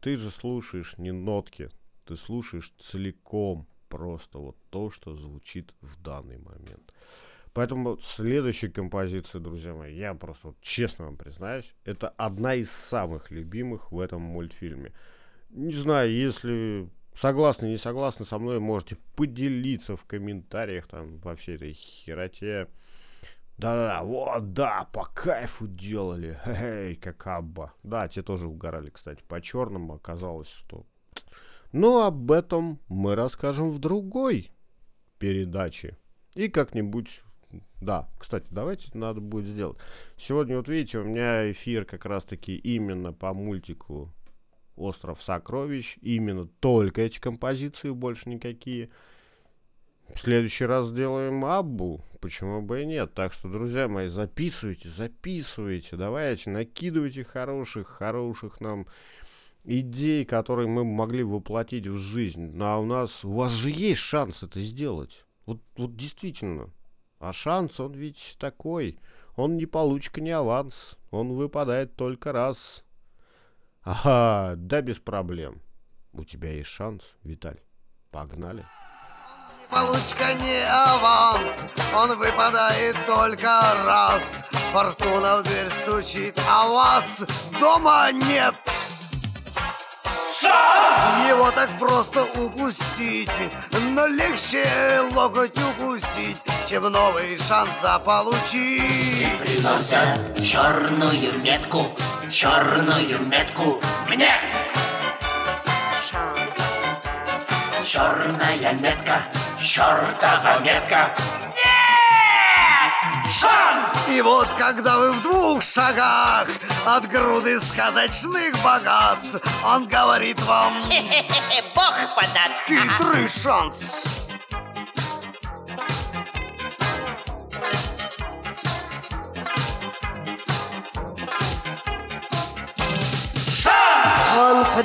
[SPEAKER 3] ты же слушаешь не нотки, ты слушаешь целиком просто вот то, что звучит в данный момент. Поэтому следующая композиция, друзья мои, я просто вот честно вам признаюсь, это одна из самых любимых в этом мультфильме. Не знаю, если согласны, не согласны со мной, можете поделиться в комментариях там во всей этой хероте. Да-да-да, вот, да, по кайфу делали. Эй, как Абба. Да, те тоже угорали, кстати, по черному. Оказалось, что... Но об этом мы расскажем в другой передаче. И как-нибудь да, кстати, давайте надо будет сделать. Сегодня, вот видите, у меня эфир как раз-таки именно по мультику «Остров сокровищ». Именно только эти композиции, больше никакие. В следующий раз сделаем Аббу. Почему бы и нет? Так что, друзья мои, записывайте, записывайте. Давайте, накидывайте хороших, хороших нам идей, которые мы могли воплотить в жизнь. Ну, а у нас, у вас же есть шанс это сделать. Вот, вот действительно. А шанс, он ведь такой. Он не получка, не аванс. Он выпадает только раз. Ага, да без проблем. У тебя есть шанс, Виталь. Погнали.
[SPEAKER 1] Получка не аванс, он выпадает только раз. Фортуна в дверь стучит, а вас дома нет. Его так просто укусить, но легче локоть укусить, чем новый шанс заполучить.
[SPEAKER 10] Приносят черную метку, черную метку мне. Черная метка, чертова метка.
[SPEAKER 1] И вот когда вы в двух шагах от груды сказочных богатств, он говорит вам
[SPEAKER 8] Бог подаст.
[SPEAKER 1] хитрый шанс.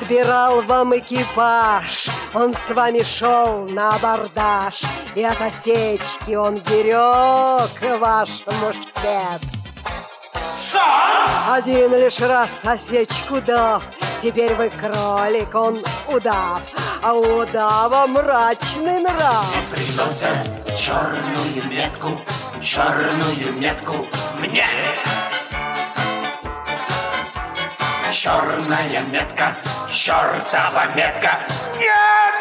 [SPEAKER 5] Подбирал вам экипаж, он с вами шел на абордаж, и от осечки он берег ваш мушкет. Один лишь раз осечку дав, теперь вы кролик, он удав, а у удава мрачный нрав.
[SPEAKER 10] Приносят черную метку, черную метку мне. Черная метка, чертова метка. Нет!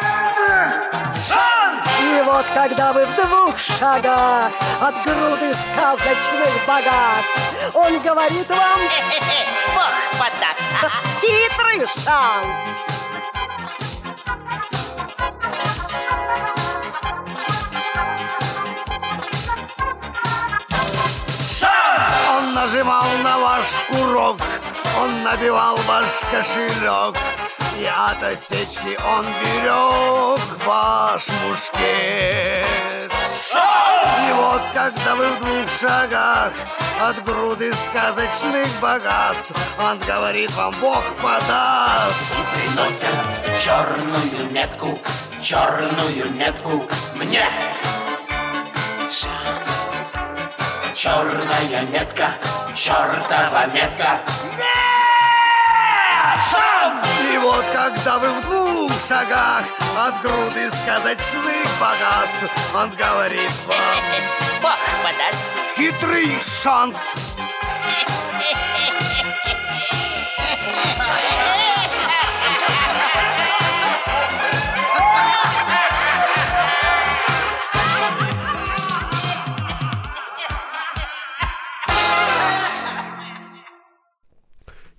[SPEAKER 10] Шанс!
[SPEAKER 5] И вот когда вы в двух шагах от груды сказочных богатств, он говорит вам
[SPEAKER 8] Бог подаст.
[SPEAKER 5] хитрый шанс.
[SPEAKER 1] Он нажимал на ваш курок, он набивал ваш кошелек, и от осечки он берег ваш мушкет. И вот когда вы в двух шагах от груды сказочных богатств, он говорит вам, Бог подаст.
[SPEAKER 10] Приносят черную метку, черную метку мне. Черная метка, чертова метка. Нет! шанс!
[SPEAKER 1] И вот когда вы в двух шагах от груды сказочных богатств, он говорит вам...
[SPEAKER 8] Бог подаст.
[SPEAKER 1] Хитрый шанс!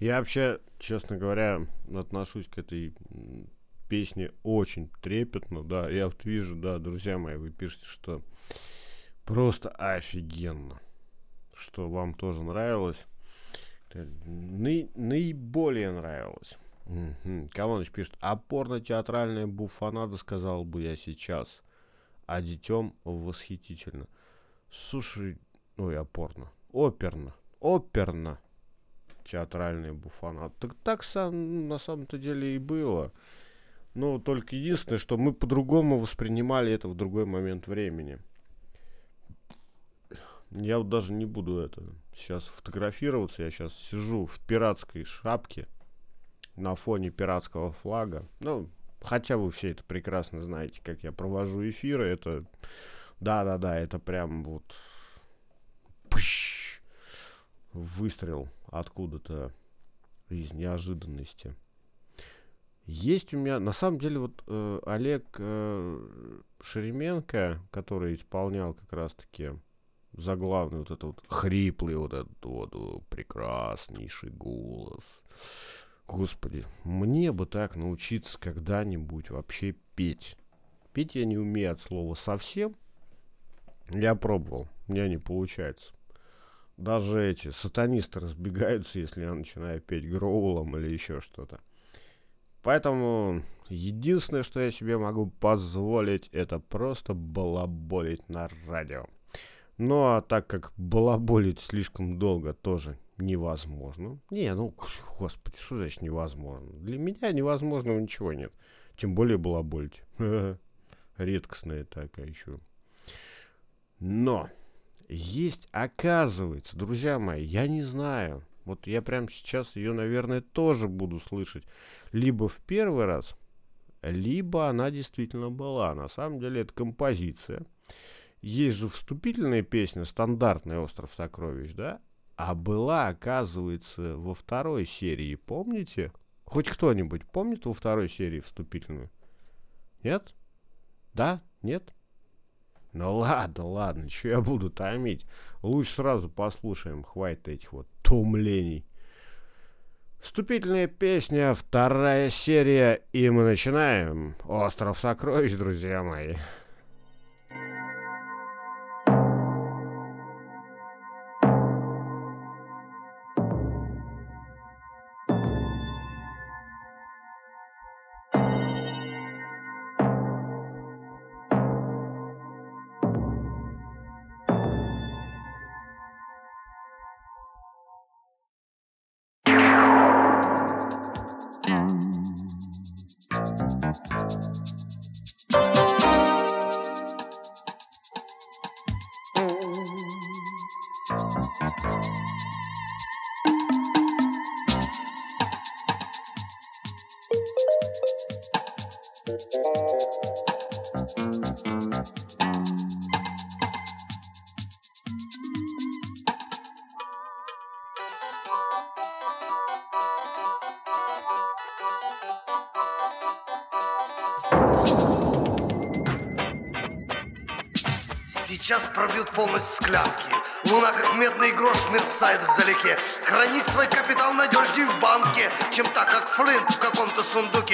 [SPEAKER 3] Я вообще честно говоря, отношусь к этой песне очень трепетно, да. Я вот вижу, да, друзья мои, вы пишете, что просто офигенно, что вам тоже нравилось. Наи- наиболее нравилось. Мгм. Камоныч пишет, опорно-театральная буфанада, сказал бы я сейчас. А детем восхитительно. Слушай, ой, опорно. Оперно. Оперно. Театральная буфанада. Так так сам, на самом-то деле и было. Ну, только единственное, что мы по-другому воспринимали это в другой момент времени. Я вот даже не буду это сейчас фотографироваться. Я сейчас сижу в пиратской шапке на фоне пиратского флага. Ну, хотя вы все это прекрасно знаете, как я провожу эфиры. Это, да-да-да, это прям вот пыщ, выстрел откуда-то из неожиданности. Есть у меня, на самом деле, вот э, Олег э, Шеременко, который исполнял как раз-таки заглавный вот этот вот хриплый вот этот вот э, прекраснейший голос. Господи, мне бы так научиться когда-нибудь вообще петь. Петь я не умею от слова совсем. Я пробовал, у меня не получается. Даже эти сатанисты разбегаются, если я начинаю петь гроулом или еще что-то. Поэтому единственное, что я себе могу позволить, это просто балаболить на радио. Ну а так как балаболить слишком долго тоже невозможно. Не, ну, господи, что значит невозможно? Для меня невозможного ничего нет. Тем более балаболить. Редкостная такая еще. Но есть, оказывается, друзья мои, я не знаю. Вот я прямо сейчас ее, наверное, тоже буду слышать. Либо в первый раз, либо она действительно была. На самом деле это композиция. Есть же вступительная песня «Стандартный остров сокровищ», да? А была, оказывается, во второй серии, помните? Хоть кто-нибудь помнит во второй серии вступительную? Нет? Да? Нет? Ну ладно, ладно, что я буду томить? Лучше сразу послушаем, хватит этих вот томлений. Вступительная песня, вторая серия, и мы начинаем. Остров сокровищ, друзья мои.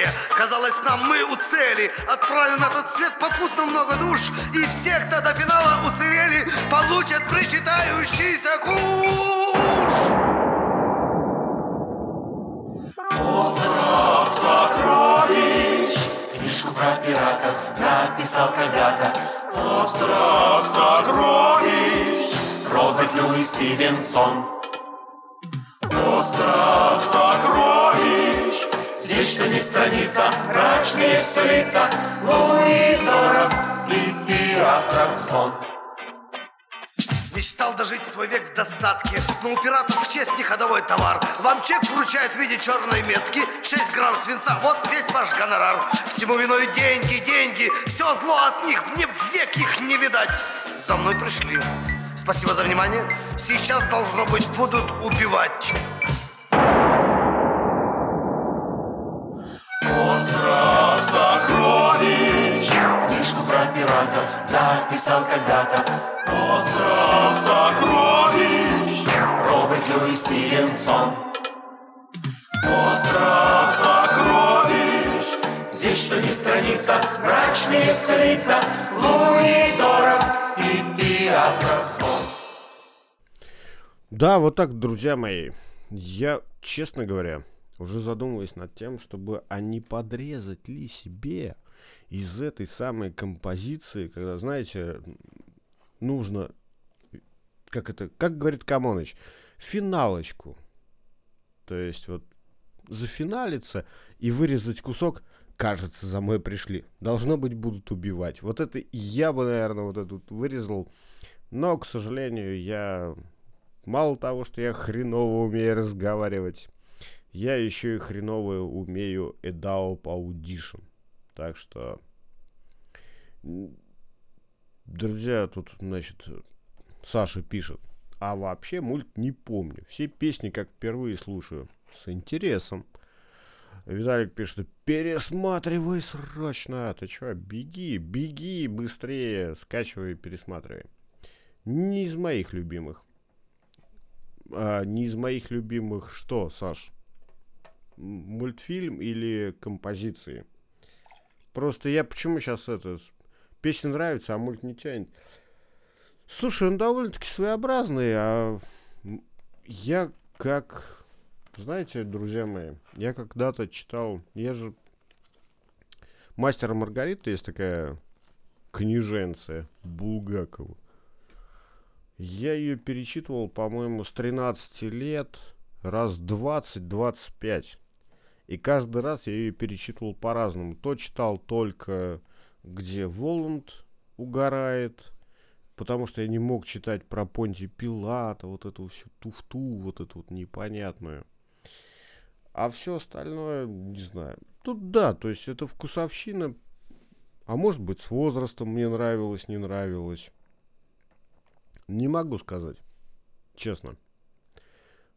[SPEAKER 1] Сундуке Казалось нам, мы у цели. Отправим на тот свет попутно много душ. И все, кто до финала уцелели Получат причитающийся куш
[SPEAKER 10] Остров сокровищ. Книжку про пиратов написал когда-то. Остров сокровищ. Роберт Льюис Стивенсон Что ни страница Мрачные все лица. Луидоров и пиастров звон.
[SPEAKER 1] Мечтал дожить свой век в достатке Но у пиратов в честь не ходовой товар. Вам чек вручают в виде черной метки 6 грамм свинца, вот весь ваш гонорар. Всему виной деньги, деньги Все зло от них, мне век их не видать. За мной пришли. Спасибо за внимание. Сейчас, должно быть, будут убивать
[SPEAKER 10] Остров сокровищ. Книжку про пиратов написал когда-то Остров сокровищ. Роберт Льюис Стивенсон Остров сокровищ Здесь что ни страница Мрачные все лица Луидоров и Пиастров звон
[SPEAKER 3] Да, вот так, друзья мои. Я, честно говоря, уже задумываюсь над тем, чтобы а не подрезать ли себе из этой самой композиции, когда, знаете, нужно, как это, как говорит Камоныч, финалочку. То есть вот зафиналиться и вырезать кусок, кажется, за мной пришли. Должно быть, будут убивать. Вот это я бы, наверное, вот этот вырезал. Но, к сожалению, я... Мало того, что я хреново умею разговаривать, я еще и хреново умею Эдао по Audition. Так что... Друзья, тут, значит, Саша пишет. А вообще мульт не помню. Все песни как впервые слушаю. С интересом. Виталик пишет, пересматривай срочно. Ты что, беги, беги быстрее. Скачивай, пересматривай. Не из моих любимых. А, не из моих любимых что, Саш? Мультфильм или композиции? Просто я почему сейчас это... Песня нравится, а мульт не тянет. Слушай, он довольно-таки своеобразный, а я как... Знаете, друзья мои, я когда-то читал... Я же... Мастер и Маргарита есть такая книженция Булгакова. Я ее перечитывал, по-моему, с 13 лет раз 20-25. И каждый раз я ее перечитывал по-разному. То читал только, где Воланд угорает, потому что я не мог читать про Понти Пилата, вот эту всю туфту, вот эту вот непонятную. А все остальное, не знаю. Тут да, то есть это вкусовщина. А может быть, с возрастом мне нравилось, не нравилось. Не могу сказать. Честно.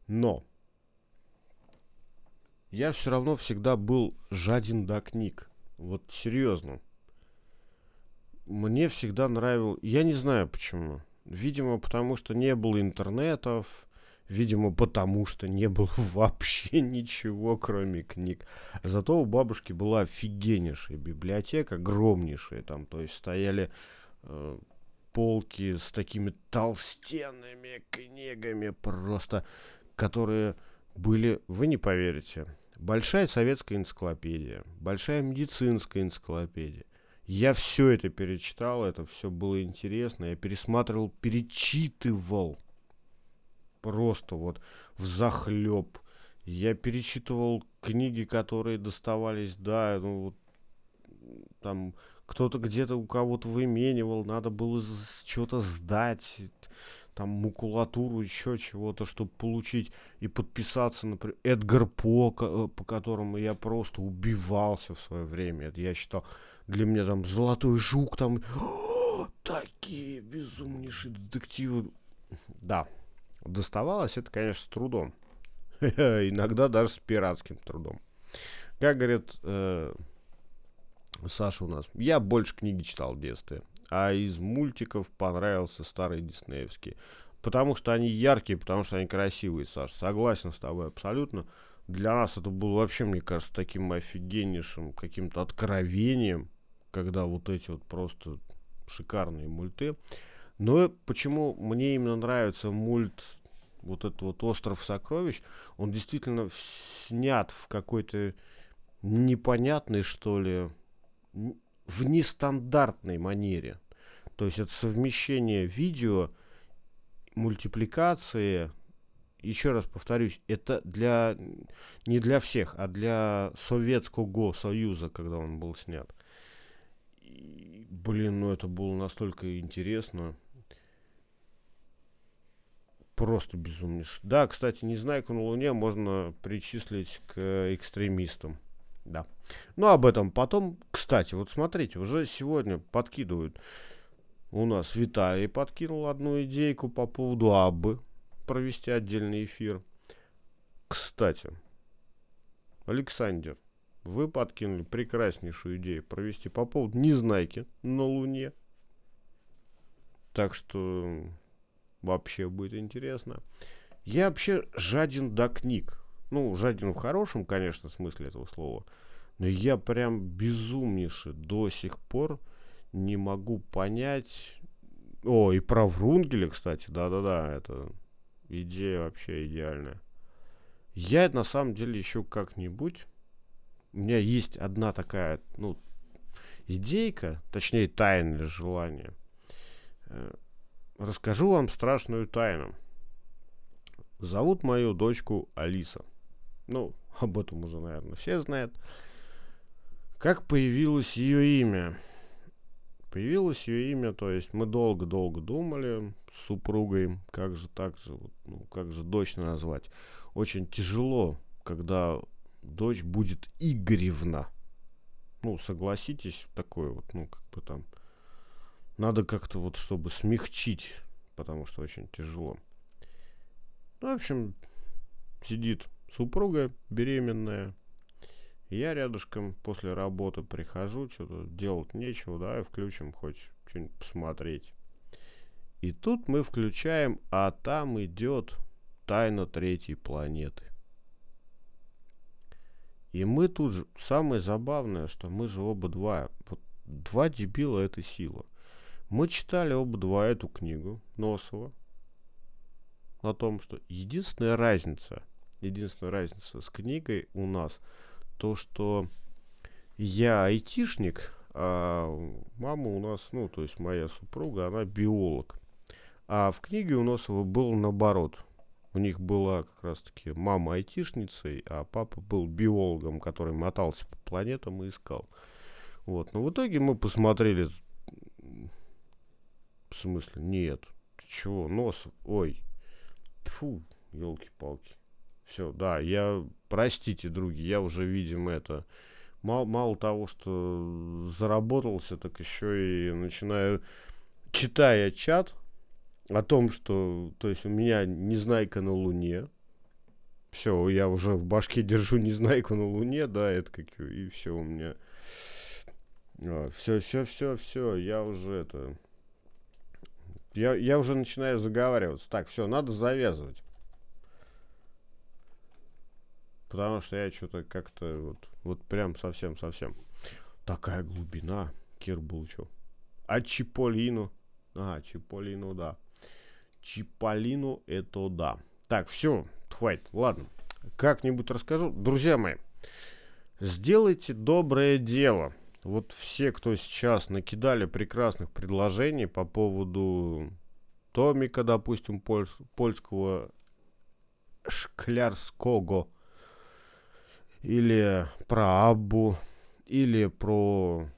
[SPEAKER 3] Но я все равно всегда был жаден до книг. Вот серьезно. Мне всегда нравил... Я не знаю почему. Видимо, потому что не было интернетов. Видимо, потому что не было вообще ничего, кроме книг. Зато у бабушки была офигеннейшая библиотека, огромнейшая. Там, то есть, стояли э, полки с такими толстенными книгами просто, которые были, вы не поверите, большая советская энциклопедия, большая медицинская энциклопедия. Я все это перечитал, это все было интересно, я пересматривал, перечитывал просто вот в захлеб. Я перечитывал книги, которые доставались, да, ну вот там кто-то где-то у кого-то выменивал, надо было что-то сдать, там макулатуру, еще чего-то, чтобы получить и подписаться, например, Эдгар По, э, по которому я просто убивался в свое время. Это я считал, для меня там Золотой Жук, там такие безумнейшие детективы. Да, доставалось это, конечно, с трудом. Иногда даже с пиратским трудом. Как говорит э, Саша у нас, я больше книги читал в детстве а из мультиков понравился старый диснеевский. Потому что они яркие, потому что они красивые, Саш. Согласен с тобой абсолютно. Для нас это было вообще, мне кажется, таким офигеннейшим каким-то откровением, когда вот эти вот просто шикарные мульты. Но почему мне именно нравится мульт вот этот вот «Остров сокровищ», он действительно снят в какой-то непонятной, что ли, в нестандартной манере. То есть это совмещение видео, мультипликации. Еще раз повторюсь, это для не для всех, а для Советского Союза, когда он был снят. И, блин, ну это было настолько интересно. Просто безумнейший. Да, кстати, Незнайку на Луне можно причислить к экстремистам. Да. Ну, об этом потом. Кстати, вот смотрите, уже сегодня подкидывают. У нас Виталий подкинул одну идейку по поводу Аббы. Провести отдельный эфир. Кстати, Александр, вы подкинули прекраснейшую идею провести по поводу Незнайки на Луне. Так что вообще будет интересно. Я вообще жаден до книг. Ну, жадина в хорошем, конечно, смысле этого слова. Но я прям безумнейше до сих пор не могу понять... О, и про Врунгеля, кстати, да-да-да, это идея вообще идеальная. Я на самом деле еще как-нибудь... У меня есть одна такая, ну, идейка, точнее, тайное желание. Э, расскажу вам страшную тайну. Зовут мою дочку Алиса. Ну, об этом уже, наверное, все знают. Как появилось ее имя? Появилось ее имя, то есть мы долго-долго думали с супругой, как же так же, ну, как же дочь назвать. Очень тяжело, когда дочь будет Игоревна. Ну, согласитесь, такое вот, ну, как бы там, надо как-то вот, чтобы смягчить, потому что очень тяжело. Ну, в общем, сидит супруга беременная, я рядышком после работы прихожу, что-то делать нечего, да, и включим хоть что-нибудь посмотреть. И тут мы включаем, а там идет тайна третьей планеты. И мы тут же, самое забавное, что мы же оба два, вот два дебила это сила. Мы читали оба два эту книгу Носова о том, что единственная разница, единственная разница с книгой у нас – то, что я айтишник, а мама у нас, ну, то есть моя супруга, она биолог. А в книге у нас было наоборот. У них была как раз-таки мама айтишницей, а папа был биологом, который мотался по планетам и искал. Вот. Но в итоге мы посмотрели... В смысле? Нет. Ты чего? Нос? Ой. Фу, елки-палки. Все, да, я, простите, други, я уже, видимо, это, мало, мало того, что заработался, так еще и начинаю, читая чат о том, что, то есть у меня Незнайка на Луне, все, я уже в башке держу Незнайку на Луне, да, это как, и все у меня, а, все, все, все, все, я уже это, я, я уже начинаю заговариваться, так, все, надо завязывать. Потому что я что-то как-то вот, вот прям совсем-совсем. Такая глубина, Кир Булчев. А Чиполлину? А, Чиполлину, да. Чиполлину это да. Так, все, хватит, ладно. Как-нибудь расскажу. Друзья мои, сделайте доброе дело. Вот все, кто сейчас накидали прекрасных предложений по поводу томика, допустим, поль- польского шклярского или про Аббу, или про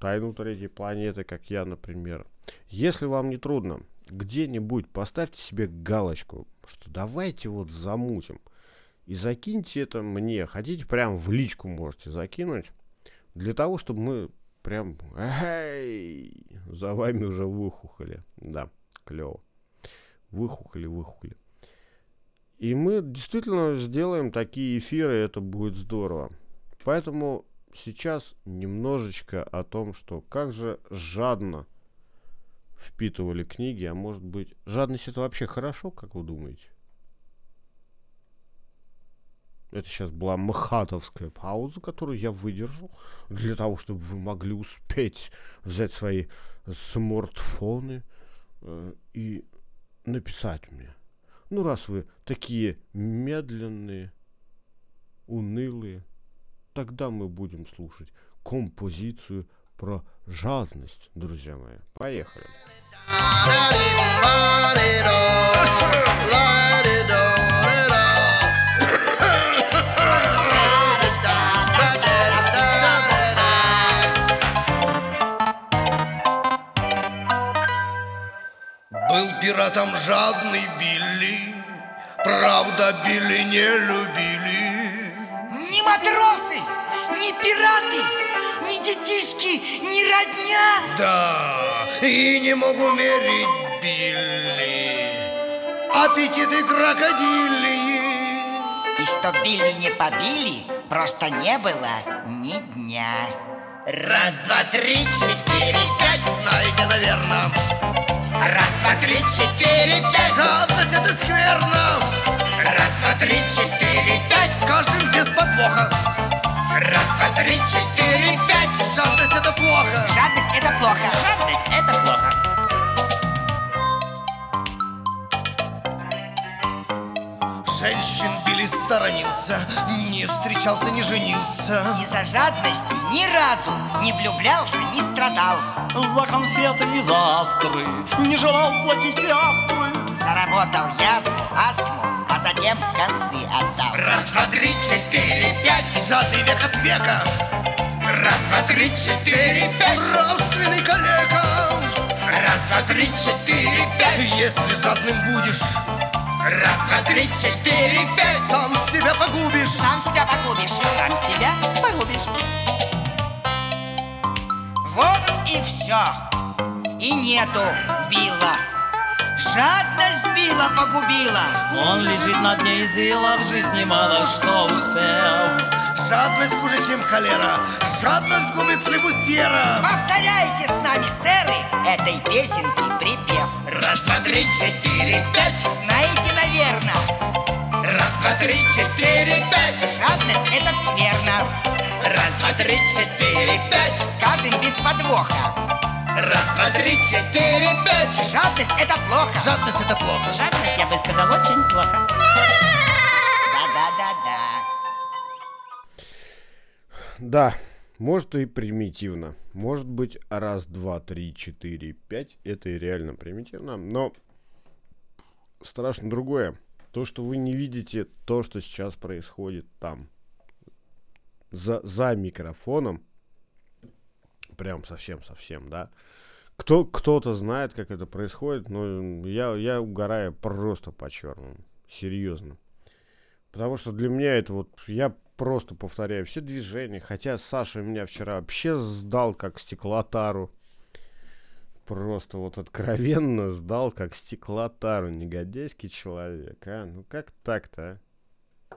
[SPEAKER 3] Тайну Третьей планеты, как я, например. Если вам не трудно, где-нибудь поставьте себе галочку, что давайте вот замутим. И закиньте это мне. Хотите, прям в личку можете закинуть. Для того, чтобы мы прям эй, за вами уже выхухали. Да, клево. Выхухали, выхухали. И мы действительно сделаем такие эфиры, это будет здорово. Поэтому сейчас немножечко о том, что как же жадно впитывали книги, а может быть, жадность это вообще хорошо, как вы думаете? Это сейчас была махатовская пауза, которую я выдержал для того, чтобы вы могли успеть взять свои смартфоны э, и написать мне. Ну, раз вы такие медленные, унылые, тогда мы будем слушать композицию про жадность, друзья мои. Поехали.
[SPEAKER 1] Был пиратом жадный Билли, правда Билли не любили.
[SPEAKER 6] Ни матросы, ни пираты, ни детишки, ни родня.
[SPEAKER 1] Да, и не мог умерить Билли аппетиты крокодилии.
[SPEAKER 6] И что Билли не побили, просто не было ни дня.
[SPEAKER 1] Раз, два, три, четыре, пять, знаете, наверное.
[SPEAKER 6] Раз, два, три, четыре, пять.
[SPEAKER 1] Жадность это скверно.
[SPEAKER 6] Раз, два, три, четыре, пять.
[SPEAKER 1] Скажем без подвоха.
[SPEAKER 6] Раз, два, три, четыре, пять.
[SPEAKER 1] Жадность это плохо.
[SPEAKER 6] Жадность это плохо.
[SPEAKER 8] Жадность – это плохо.
[SPEAKER 1] Женщин били сторонился, не встречался, не женился.
[SPEAKER 6] Из-за жадности ни разу не влюблялся, не страдал.
[SPEAKER 10] За конфеты и за астры Не желал платить пиастры
[SPEAKER 6] Заработал язву, астму, а затем концы отдал.
[SPEAKER 1] Раз, два, три, четыре, пять. Жадный век от века.
[SPEAKER 6] Раз, два, три, четыре, пять.
[SPEAKER 1] Нравственный калека.
[SPEAKER 6] Раз, два, три, четыре, пять.
[SPEAKER 1] Если жадным будешь,
[SPEAKER 6] Раз, два, три, четыре, пять.
[SPEAKER 1] сам себя погубишь.
[SPEAKER 6] Сам себя погубишь. Сам себя погубишь. Вот и все. И нету Билла. Жадность Билла погубила.
[SPEAKER 10] Он лежит на дне зила В жизни мало что успел
[SPEAKER 1] Жадность хуже, чем холера. Жадность губит флебустьера.
[SPEAKER 6] Повторяйте с нами, сэры, этой песенки припев.
[SPEAKER 2] Раз, два, три, четыре, пять.
[SPEAKER 6] Знаете, наверное,
[SPEAKER 2] Раз, два, три, четыре, пять.
[SPEAKER 6] жадность это скверно.
[SPEAKER 2] Раз, два, три, четыре, пять.
[SPEAKER 6] Скажем без подвоха.
[SPEAKER 2] Раз, два, три, четыре, пять.
[SPEAKER 6] Жадность это плохо.
[SPEAKER 1] Жадность это плохо.
[SPEAKER 8] Жадность, я бы сказал, очень плохо.
[SPEAKER 3] Да, может и примитивно. Может быть раз, два, три, четыре, пять. Это и реально примитивно. Но страшно другое. То, что вы не видите то, что сейчас происходит там. За, за микрофоном. Прям совсем-совсем, да. Кто, кто-то знает, как это происходит, но я, я угораю просто по-черному. Серьезно. Потому что для меня это вот, я просто повторяю все движения. Хотя Саша меня вчера вообще сдал как стеклотару. Просто вот откровенно сдал как стеклотару. Негодяйский человек, а? Ну как так-то, а?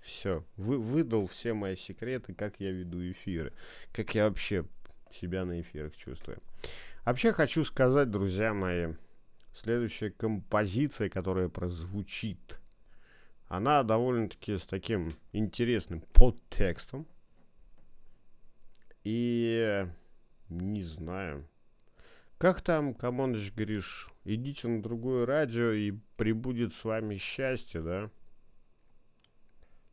[SPEAKER 3] Все, вы, выдал все мои секреты, как я веду эфиры. Как я вообще себя на эфирах чувствую. Вообще хочу сказать, друзья мои, следующая композиция, которая прозвучит, она довольно-таки с таким интересным подтекстом. И не знаю. Как там, Камоныч, говоришь, идите на другое радио и прибудет с вами счастье, да?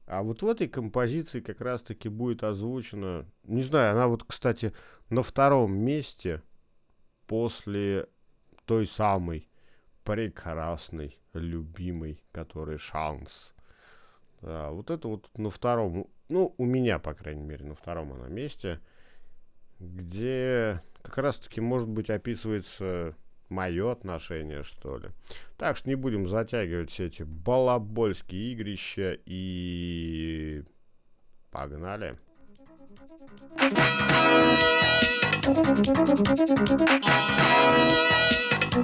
[SPEAKER 3] А вот в этой композиции как раз-таки будет озвучена, не знаю, она вот, кстати, на втором месте после той самой прекрасной, любимой, который шанс. Да, вот это вот на втором, ну, у меня, по крайней мере, на втором она месте, где как раз-таки, может быть, описывается мое отношение, что ли. Так что не будем затягивать все эти балабольские игрища и погнали.
[SPEAKER 10] Мы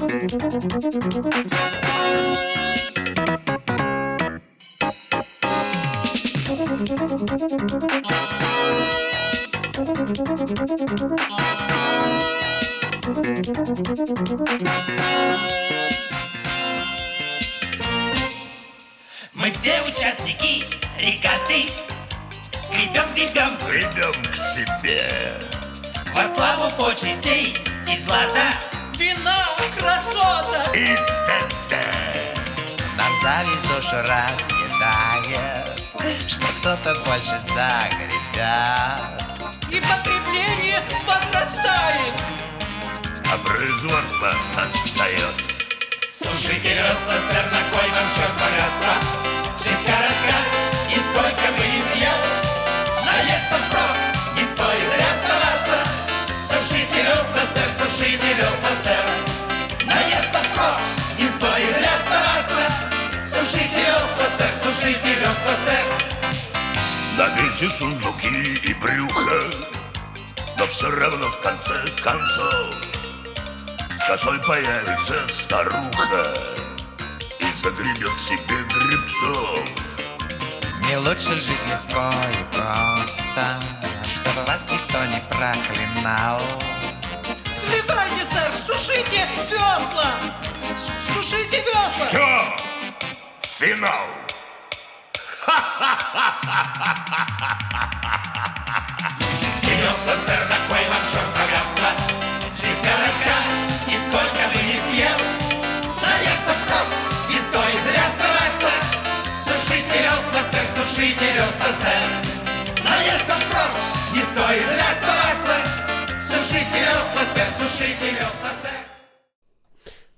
[SPEAKER 10] все участники рекаты Гребем, гребем,
[SPEAKER 4] Гребем к себе.
[SPEAKER 10] во славу почестей и злата Вина, красота
[SPEAKER 4] И т.д.
[SPEAKER 6] Нам зависть душу разъедает, что кто-то больше загребет.
[SPEAKER 10] И потребление возрастает
[SPEAKER 4] А производство отстает.
[SPEAKER 10] Слушайте, росла, сэр, на кой вам черт поросла?
[SPEAKER 4] Набейте сундуки и брюхо, но все равно в конце концов с косой появится старуха и загребет себе грибцов.
[SPEAKER 6] Не лучше жить легко и просто, чтобы вас никто не проклинал.
[SPEAKER 10] Слезайте, сэр, сушите весла Сушите весла
[SPEAKER 4] Все! Финал!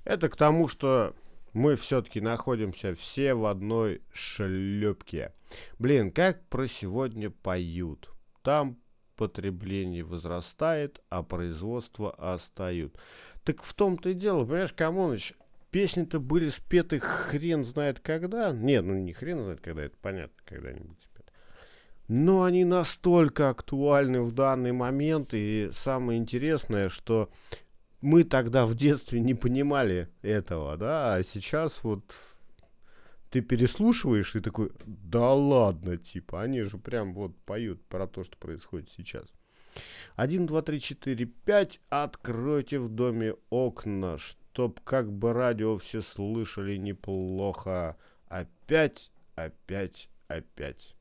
[SPEAKER 3] Это к тому, что мы все-таки находимся все в одной шлепке. Блин, как про сегодня поют. Там потребление возрастает, а производство остают. Так в том-то и дело, понимаешь, Камоныч, песни-то были спеты хрен знает когда. Нет, ну не хрен знает когда, это понятно, когда-нибудь спеты. Но они настолько актуальны в данный момент, и самое интересное, что мы тогда в детстве не понимали этого, да, а сейчас вот ты переслушиваешь и такой, да ладно, типа, они же прям вот поют про то, что происходит сейчас. 1, 2, 3, 4, 5, откройте в доме окна, чтоб как бы радио все слышали неплохо. Опять, опять, опять.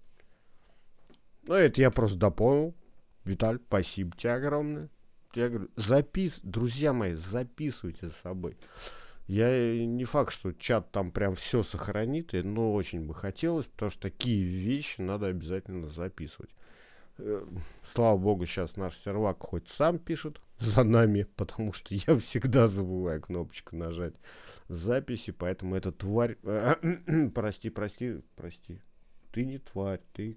[SPEAKER 3] Ну, это я просто дополнил. Виталь, спасибо тебе огромное. Я говорю, запис... Друзья мои, записывайте с собой. Я э, не факт, что чат там прям все сохранит, но очень бы хотелось, потому что такие вещи надо обязательно записывать. Э, Слава богу, сейчас наш сервак хоть сам пишет за нами, потому что я всегда забываю кнопочку нажать записи, поэтому эта тварь... прости, прости, прости. Ты не тварь, ты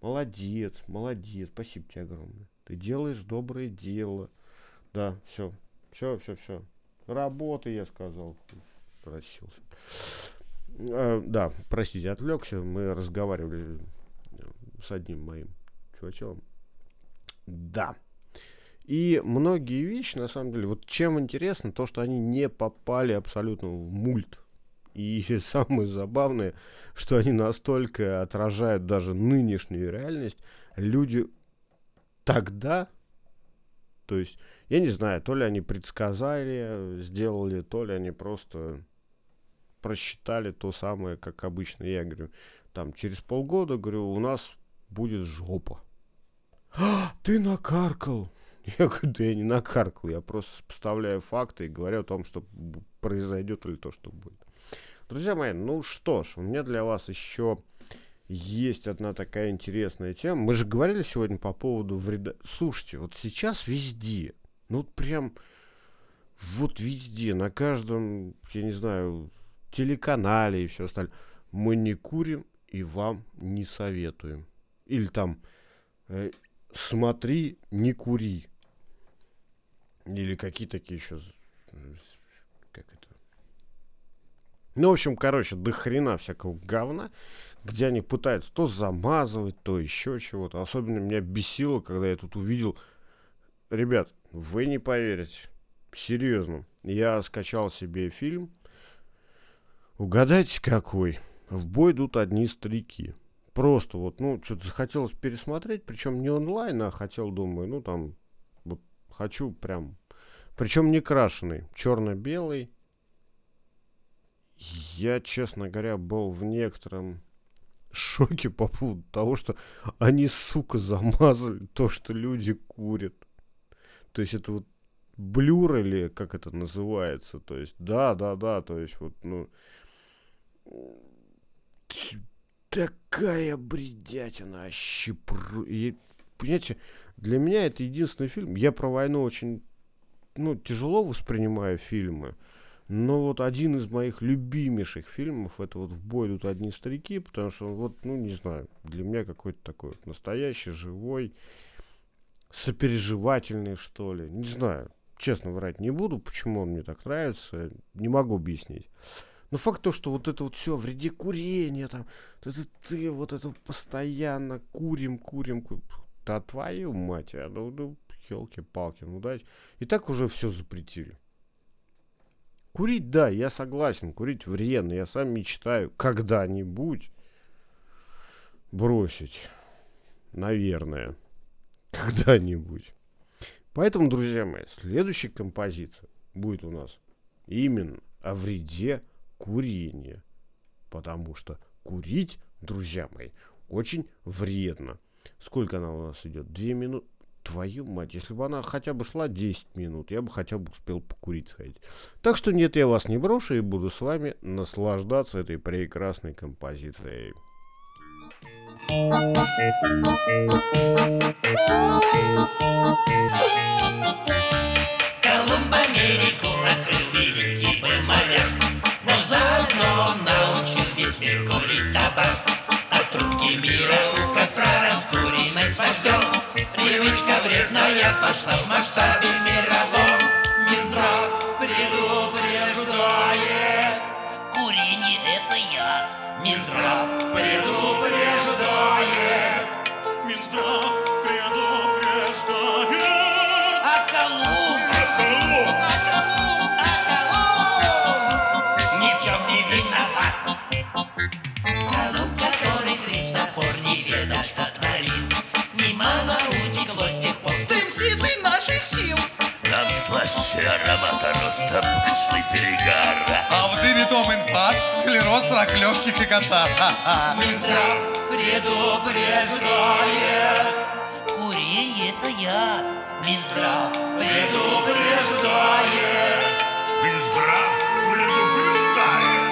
[SPEAKER 3] молодец, молодец, спасибо тебе огромное. Ты делаешь доброе дело. Да, все, все, все, все. Работай, я сказал. Просился. А, да, простите, отвлекся. Мы разговаривали э, с одним моим чувачом. Да. И многие вещи, на самом деле, вот чем интересно, то, что они не попали абсолютно в мульт. И самое забавное, что они настолько отражают даже нынешнюю реальность, люди тогда, то есть, я не знаю, то ли они предсказали, сделали, то ли они просто просчитали то самое, как обычно. Я говорю, там, через полгода, говорю, у нас будет жопа. «А, ты накаркал! Я говорю, да я не накаркал, я просто поставляю факты и говорю о том, что произойдет или то, что будет. Друзья мои, ну что ж, у меня для вас еще есть одна такая интересная тема. Мы же говорили сегодня по поводу вреда. Слушайте, вот сейчас везде, ну вот прям вот везде, на каждом, я не знаю, телеканале и все остальное. Мы не курим и вам не советуем. Или там э, смотри, не кури. Или какие такие еще... Как это? Ну, в общем, короче, до хрена всякого говна, где они пытаются то замазывать, то еще чего-то. Особенно меня бесило, когда я тут увидел... Ребят, вы не поверите. Серьезно. Я скачал себе фильм. Угадайте, какой. В бой идут одни старики. Просто вот, ну, что-то захотелось пересмотреть, причем не онлайн, а хотел, думаю, ну, там, вот, хочу прям, причем не крашеный, черно-белый. Я, честно говоря, был в некотором шоке по поводу того, что они, сука, замазали то, что люди курят. То есть это вот блюр или как это называется, то есть, да, да, да, то есть вот, ну, такая бредятина, щепру. И, понимаете, для меня это единственный фильм. Я про войну очень, ну, тяжело воспринимаю фильмы. Но вот один из моих любимейших фильмов это вот «В бой идут одни старики», потому что он вот, ну, не знаю, для меня какой-то такой вот настоящий, живой, сопереживательный, что ли. Не знаю, честно врать не буду, почему он мне так нравится, не могу объяснить. Но факт то, что вот это вот все, вреде курения, там, вот это ты вот это постоянно курим, курим, курим. Да твою мать, а, ну, ну елки-палки, ну дайте. И так уже все запретили. Курить, да, я согласен, курить вредно. Я сам мечтаю когда-нибудь бросить. Наверное. Когда-нибудь. Поэтому, друзья мои, следующая композиция будет у нас именно о вреде курения. Потому что курить друзья мои, очень вредно. Сколько она у нас идет? Две минуты? Твою мать, если бы она хотя бы шла 10 минут, я бы хотя бы успел покурить сходить. Так что нет, я вас не брошу и буду с вами наслаждаться этой прекрасной композицией.
[SPEAKER 10] Колумб Америку открыл великий был моряк, но заодно научил весь мир курить табак. От трубки мира Привычка вредная пошла в масштабе мировом. Минздрав предупреждает. Курение это яд Минздрав предупреждает. Минздрав
[SPEAKER 11] склероз, рак легких и. Ха-ха.
[SPEAKER 10] Минздрав предупреждает Курение это яд Минздрав предупреждает
[SPEAKER 4] Минздрав предупреждает.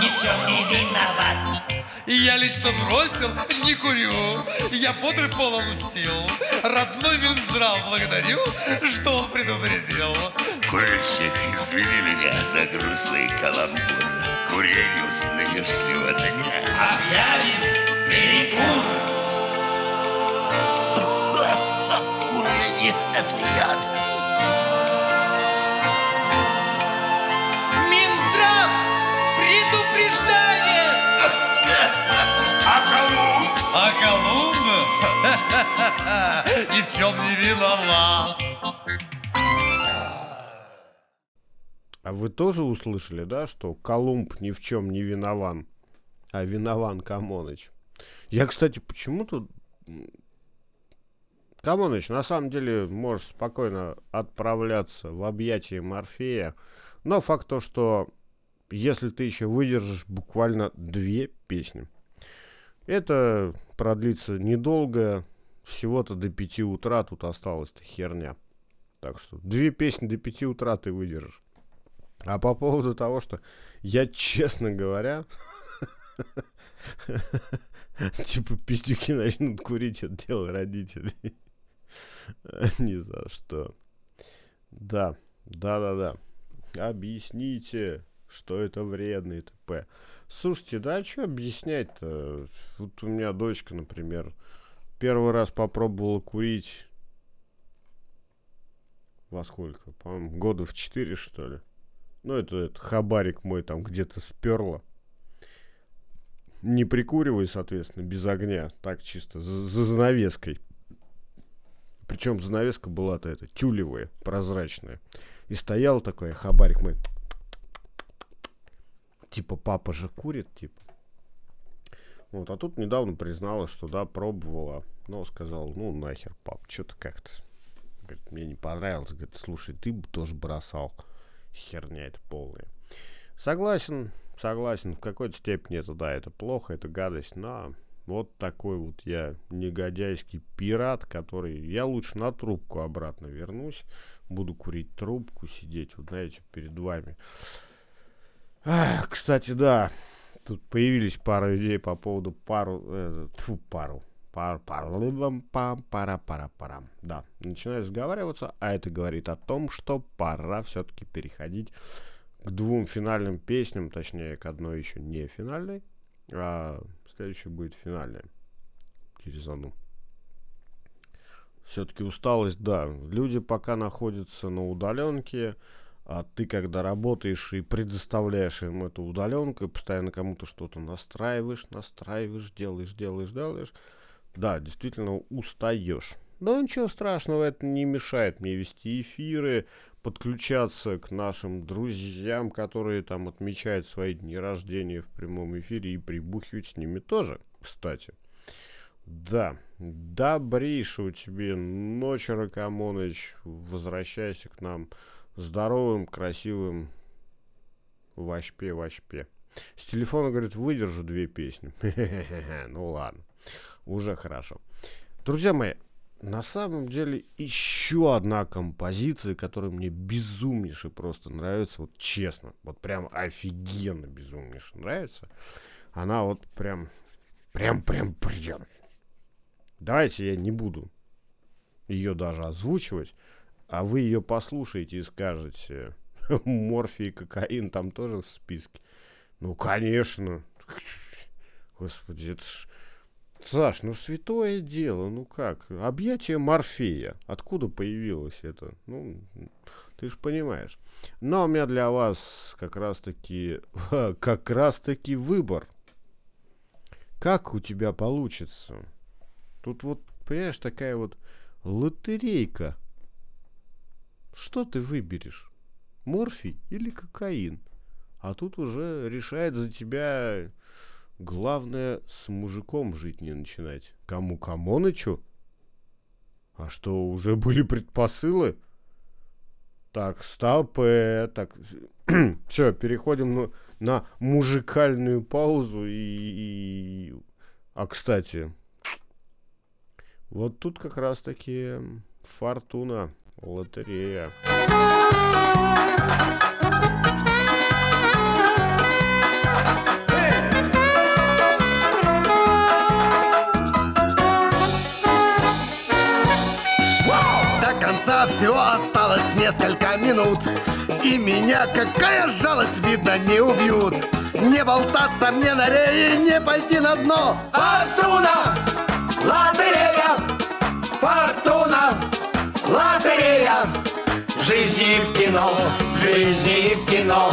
[SPEAKER 10] Ни в чем не виноват
[SPEAKER 11] Я лично бросил, не курю. Я бодрый полон сил. Родной Минздрав благодарю, что он предупредил.
[SPEAKER 4] Курильщик, извини меня за грустный каламбур. Курению с нынешнего дня.
[SPEAKER 10] Объявим перекур
[SPEAKER 4] Курение — это яд. А
[SPEAKER 11] Колумб ни в чем не виноват.
[SPEAKER 3] А вы тоже услышали, да, что Колумб ни в чем не винован, а винован Камоныч? Я, кстати, почему-то... Камоныч, на самом деле, можешь спокойно отправляться в объятия Морфея, но факт то, что если ты еще выдержишь буквально две песни, это продлится недолго, всего-то до 5 утра тут осталась-то херня. Так что две песни до 5 утра ты выдержишь. А по поводу того, что я, честно говоря, типа пиздюки начнут курить от дела родителей. Ни за что. Да, да-да-да. Объясните, что это вредно и т.п. Слушайте, да что объяснять-то? Вот у меня дочка, например, первый раз попробовала курить во сколько? По-моему, года в 4, что ли. Ну, это, это хабарик мой там где-то сперла. Не прикуривай, соответственно, без огня. Так чисто, за, за занавеской. Причем занавеска была-то это, тюлевая, прозрачная. И стоял такой хабарик мой. Типа, папа же курит, типа. Вот, а тут недавно призналась, что да, пробовала. Но сказал, ну нахер, пап, что-то как-то. Говорит, мне не понравилось. Говорит, слушай, ты бы тоже бросал. Херня это полная. Согласен, согласен. В какой-то степени это, да, это плохо, это гадость. Но вот такой вот я негодяйский пират, который... Я лучше на трубку обратно вернусь. Буду курить трубку, сидеть, вот знаете, перед вами. Кстати, да, тут появились пару идей по поводу пару... Э, тьфу, пару. Пар, пар, пам, пара, пара, парам. Да, начинаю разговариваться, а это говорит о том, что пора все-таки переходить к двум финальным песням, точнее, к одной еще не финальной, а следующая будет финальная через одну. Все-таки усталость, да. Люди пока находятся на удаленке, а ты когда работаешь и предоставляешь им эту удаленку, и постоянно кому-то что-то настраиваешь, настраиваешь, делаешь, делаешь, делаешь, да, действительно устаешь. Но ничего страшного, это не мешает мне вести эфиры, подключаться к нашим друзьям, которые там отмечают свои дни рождения в прямом эфире и прибухивать с ними тоже, кстати. Да, добрейшего тебе ночи, Ракамоныч, возвращайся к нам здоровым, красивым Вашпе-Вашпе. С телефона, говорит, выдержу две песни. Ну ладно, уже хорошо. Друзья мои, на самом деле еще одна композиция, которая мне безумнейше просто нравится, вот честно, вот прям офигенно безумнейше нравится. Она вот прям, прям, прям, прям. Давайте я не буду ее даже озвучивать, а вы ее послушаете и скажете, морфий и кокаин там тоже в списке. Ну, конечно. Господи, это ж... Саш, ну святое дело, ну как? Объятие Морфея. Откуда появилось это? Ну, ты же понимаешь. Но у меня для вас как раз-таки, как раз-таки выбор. Как у тебя получится? Тут вот, понимаешь, такая вот лотерейка. Что ты выберешь? Морфий или кокаин? А тут уже решает за тебя главное с мужиком жить не начинать. Кому Камонычу? А что, уже были предпосылы? Так, стоп, э, так, все, переходим на, на мужикальную паузу и, и... А, кстати, вот тут как раз таки фортуна, лотерея.
[SPEAKER 1] конца всего осталось несколько минут И меня какая жалость, видно, не убьют Не болтаться мне на рее, не пойти на дно Фортуна! Лотерея! Фортуна! Лотерея! В жизни и в кино, в жизни и в кино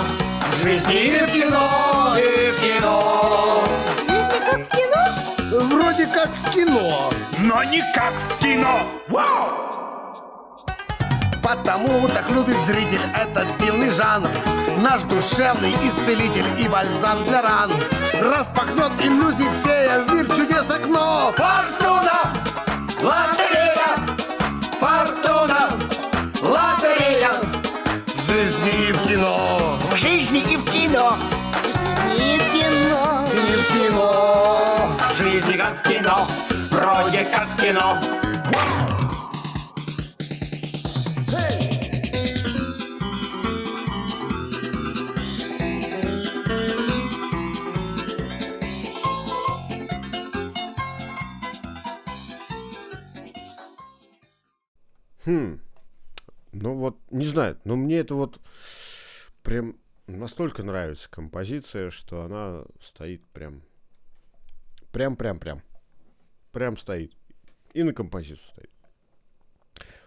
[SPEAKER 1] В жизни и в кино, и в кино
[SPEAKER 12] Жизнь как в кино?
[SPEAKER 1] Вроде как в кино
[SPEAKER 2] Но не как в кино Вау!
[SPEAKER 1] Потому так любит зритель этот дивный жанр Наш душевный исцелитель и бальзам для ран Распахнет иллюзий фея в мир чудес окно Фортуна! Лотерея! Жизни и в кино!
[SPEAKER 6] В жизни и в кино!
[SPEAKER 12] В жизни и в кино!
[SPEAKER 1] И в кино!
[SPEAKER 2] В жизни как в кино! Вроде как в кино!
[SPEAKER 3] Хм. Ну вот, не знаю, но мне это вот прям настолько нравится композиция, что она стоит прям... Прям-прям-прям. Прям стоит. И на композицию стоит.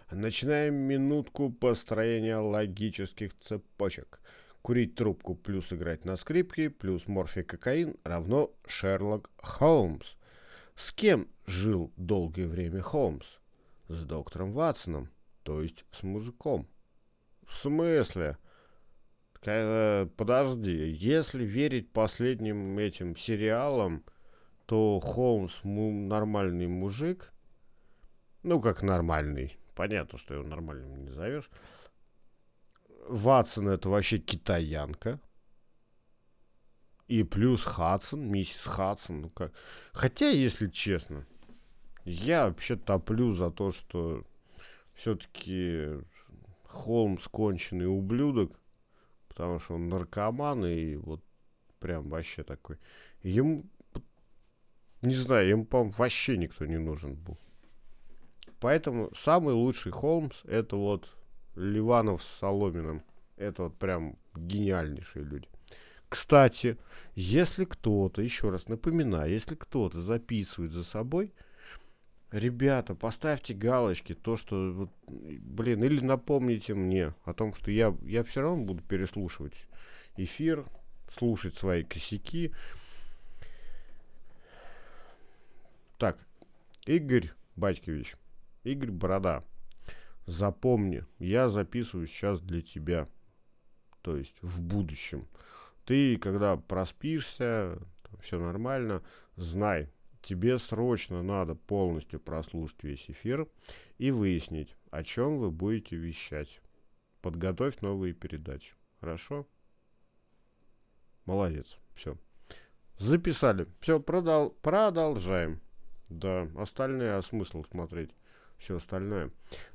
[SPEAKER 3] Начинаем минутку построения логических цепочек. Курить трубку плюс играть на скрипке плюс морфий кокаин равно Шерлок Холмс. С кем жил долгое время Холмс? С доктором Ватсоном, то есть с мужиком. В смысле? Э, подожди, если верить последним этим сериалам, то Холмс нормальный мужик. Ну, как нормальный. Понятно, что его нормальным не назовешь. Ватсон это вообще китаянка. И плюс Хадсон, миссис Хадсон. Ну как. Хотя, если честно, я вообще топлю за то, что все-таки Холмс конченый ублюдок, потому что он наркоман и вот прям вообще такой. Ему, не знаю, ему, по-моему, вообще никто не нужен был. Поэтому самый лучший Холмс это вот Ливанов с Соломиным. Это вот прям гениальнейшие люди. Кстати, если кто-то, еще раз напоминаю, если кто-то записывает за собой, ребята, поставьте галочки, то, что, вот, блин, или напомните мне о том, что я, я все равно буду переслушивать эфир, слушать свои косяки. Так, Игорь Батькович, Игорь Борода, запомни, я записываю сейчас для тебя, то есть в будущем. Ты, когда проспишься, все нормально, знай, тебе срочно надо полностью прослушать весь эфир и выяснить, о чем вы будете вещать. подготовь новые передачи. Хорошо? Молодец. Все. Записали. Все, продол продолжаем. Да, остальные, а смысл смотреть все остальное.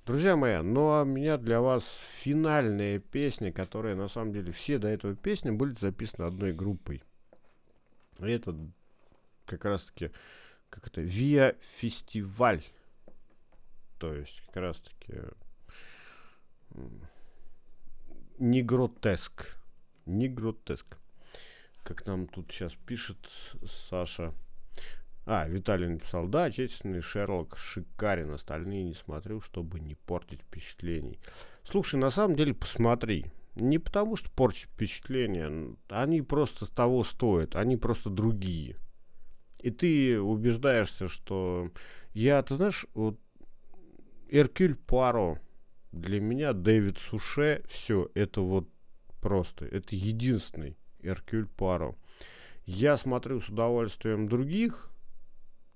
[SPEAKER 3] Друзья мои, ну а у меня для вас финальная песня, которая на самом деле все до этого песни были записаны одной группой. И это как раз таки как это Виа Фестиваль. То есть как раз таки не гротеск. Не гротеск. Как нам тут сейчас пишет Саша. А, Виталий написал, да, отечественный Шерлок шикарен, остальные не смотрю, чтобы не портить впечатлений. Слушай, на самом деле посмотри. Не потому, что портить впечатление, они просто того стоят, они просто другие. И ты убеждаешься, что я, ты знаешь, вот Эркюль Пуаро, для меня Дэвид Суше, все, это вот просто, это единственный Эркюль Пуаро. Я смотрю с удовольствием других,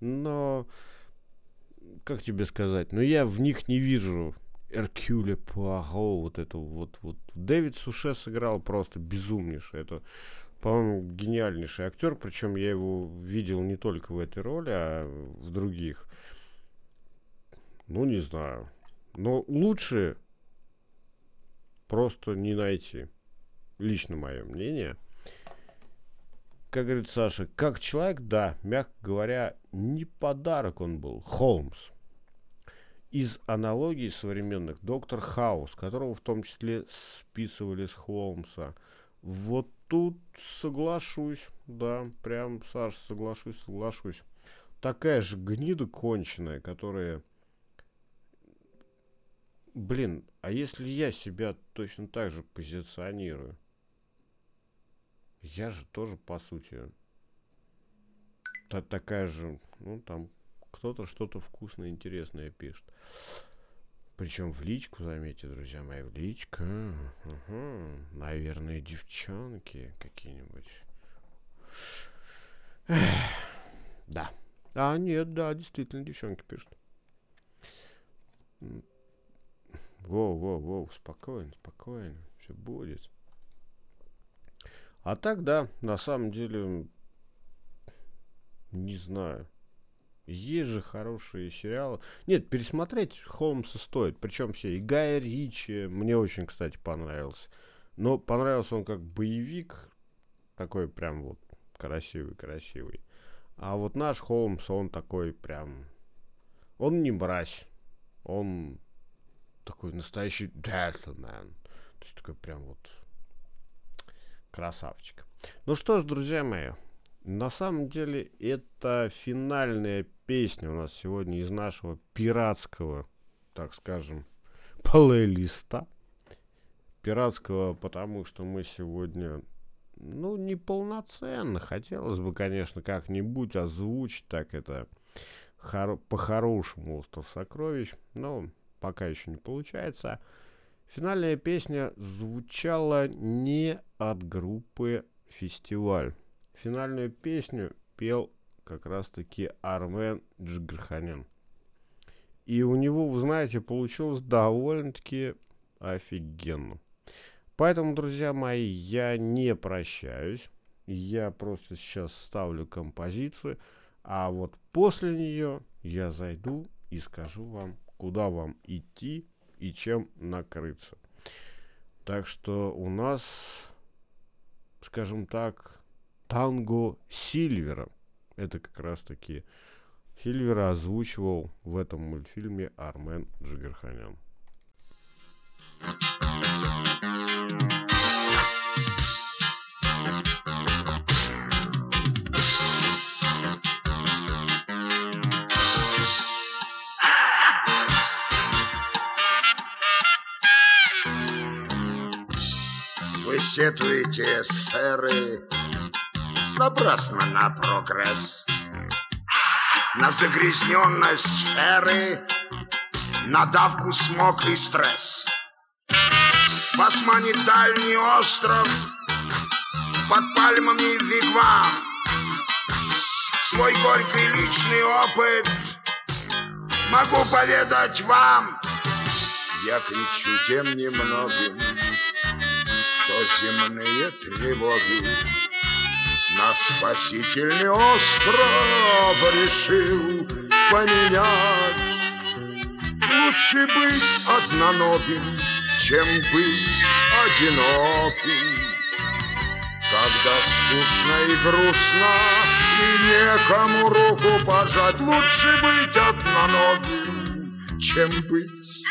[SPEAKER 3] но, как тебе сказать, но я в них не вижу Эркюля Пуаро, вот это вот, вот. Дэвид Суше сыграл просто безумнейший. Это, по-моему, гениальнейший актер, причем я его видел не только в этой роли, а в других. Ну, не знаю. Но лучше просто не найти. Лично мое мнение. Как говорит Саша, как человек, да, мягко говоря, не подарок он был. Холмс. Из аналогий современных доктор Хаус, которого в том числе списывали с Холмса. Вот тут соглашусь, да, прям, Саша, соглашусь, соглашусь. Такая же гнида конченая, которая блин, а если я себя точно так же позиционирую? Я же тоже, по сути, та такая же, ну, там, кто-то что-то вкусное, интересное пишет. Причем в личку, заметьте, друзья мои, в личку. Угу. Наверное, девчонки какие-нибудь. Да. А, нет, да, действительно, девчонки пишут. Воу, воу, воу, спокойно, спокойно, все будет. А так, да, на самом деле, не знаю. Есть же хорошие сериалы. Нет, пересмотреть Холмса стоит. Причем все. И Гая Ричи мне очень, кстати, понравился. Но понравился он как боевик. Такой прям вот красивый-красивый. А вот наш Холмс, он такой прям... Он не мразь. Он такой настоящий джентльмен. То есть такой прям вот красавчик. Ну что ж, друзья мои, на самом деле это финальная песня у нас сегодня из нашего пиратского, так скажем, плейлиста. Пиратского, потому что мы сегодня, ну, неполноценно. Хотелось бы, конечно, как-нибудь озвучить так это хоро- по-хорошему «Остров сокровищ», но пока еще не получается. Финальная песня звучала не от группы «Фестиваль». Финальную песню пел как раз-таки Армен Джигарханян. И у него, вы знаете, получилось довольно-таки офигенно. Поэтому, друзья мои, я не прощаюсь. Я просто сейчас ставлю композицию. А вот после нее я зайду и скажу вам куда вам идти и чем накрыться. Так что у нас, скажем так, танго Сильвера. Это как раз таки Сильвера озвучивал в этом мультфильме Армен Джигарханян.
[SPEAKER 13] Вы сетуете, сэры, напрасно на прогресс, на загрязненность сферы, на давку смог и стресс. Вас манит дальний остров, под пальмами вигвам, свой горький личный опыт могу поведать вам. Я кричу тем немногим, что земные тревоги На спасительный остров решил поменять. Лучше быть одноногим, чем быть одиноким. Когда скучно и грустно, и некому руку пожать, Лучше быть одноногим, чем быть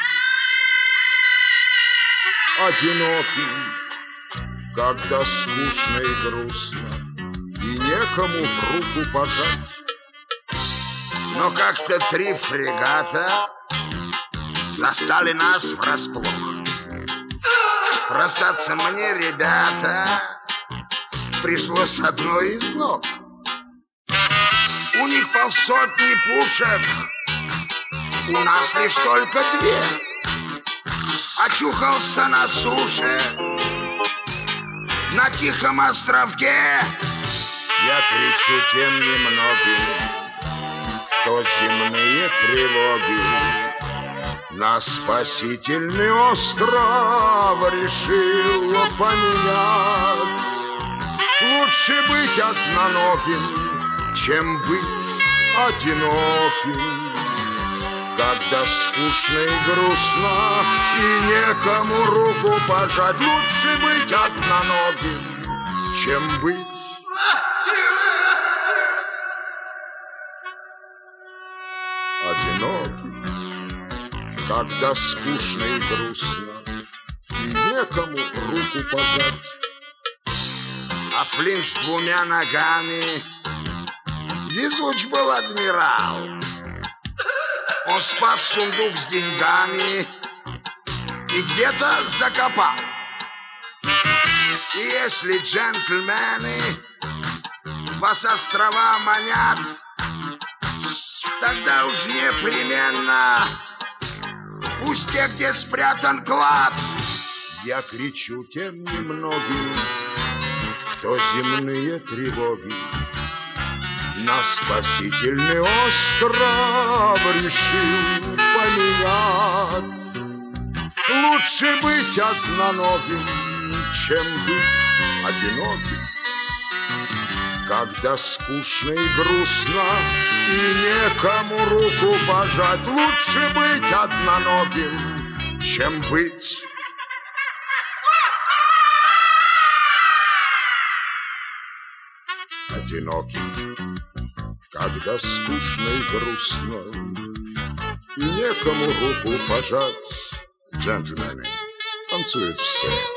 [SPEAKER 13] одиноким. Когда скучно и грустно, некому руку пожать. Но как-то три фрегата застали нас врасплох. Расстаться мне, ребята, пришлось одной из ног. У них полсотни пушек, у нас лишь только две. Очухался на суше, на тихом островке. Я кричу тем немногим, кто земные тревоги на спасительный остров решил поменять. Лучше быть одноногим, чем быть одиноким. Когда скучно и грустно, и некому руку пожать, Лучше быть одноногим, чем быть Когда скучно и грустно, и некому руку пожать. А Флинт с двумя ногами Везуч был адмирал Он спас сундук с деньгами И где-то закопал И если джентльмены Вас острова манят Тогда уж непременно Пусть те, где спрятан клад. Я кричу тем немногим Кто земные тревоги На спасительный остров решил поменять. Лучше быть одноногим, чем быть одиноким когда скучно и грустно И некому руку пожать Лучше быть одноногим, чем быть. Одиноким. Когда скучно и грустно И некому руку пожать Джентльмены, танцуют все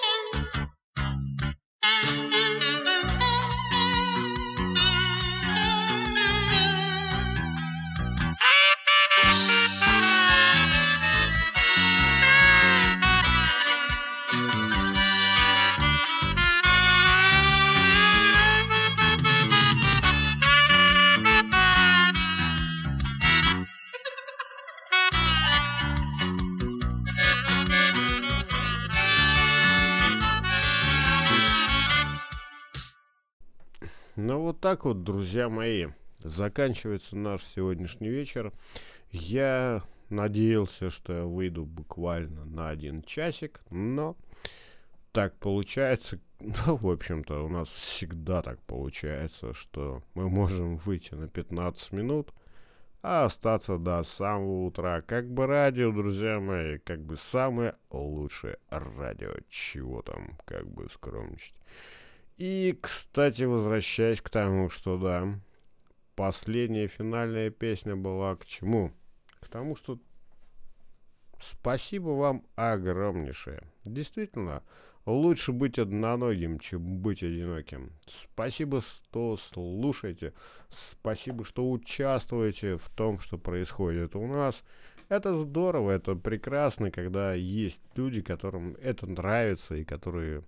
[SPEAKER 3] так вот, друзья мои, заканчивается наш сегодняшний вечер. Я надеялся, что я выйду буквально на один часик, но так получается, ну, в общем-то, у нас всегда так получается, что мы можем выйти на 15 минут, а остаться до самого утра. Как бы радио, друзья мои, как бы самое лучшее радио. Чего там, как бы скромничать. И, кстати, возвращаясь к тому, что да, последняя финальная песня была к чему? К тому, что спасибо вам огромнейшее. Действительно, лучше быть одноногим, чем быть одиноким. Спасибо, что слушаете. Спасибо, что участвуете в том, что происходит у нас. Это здорово, это прекрасно, когда есть люди, которым это нравится и которые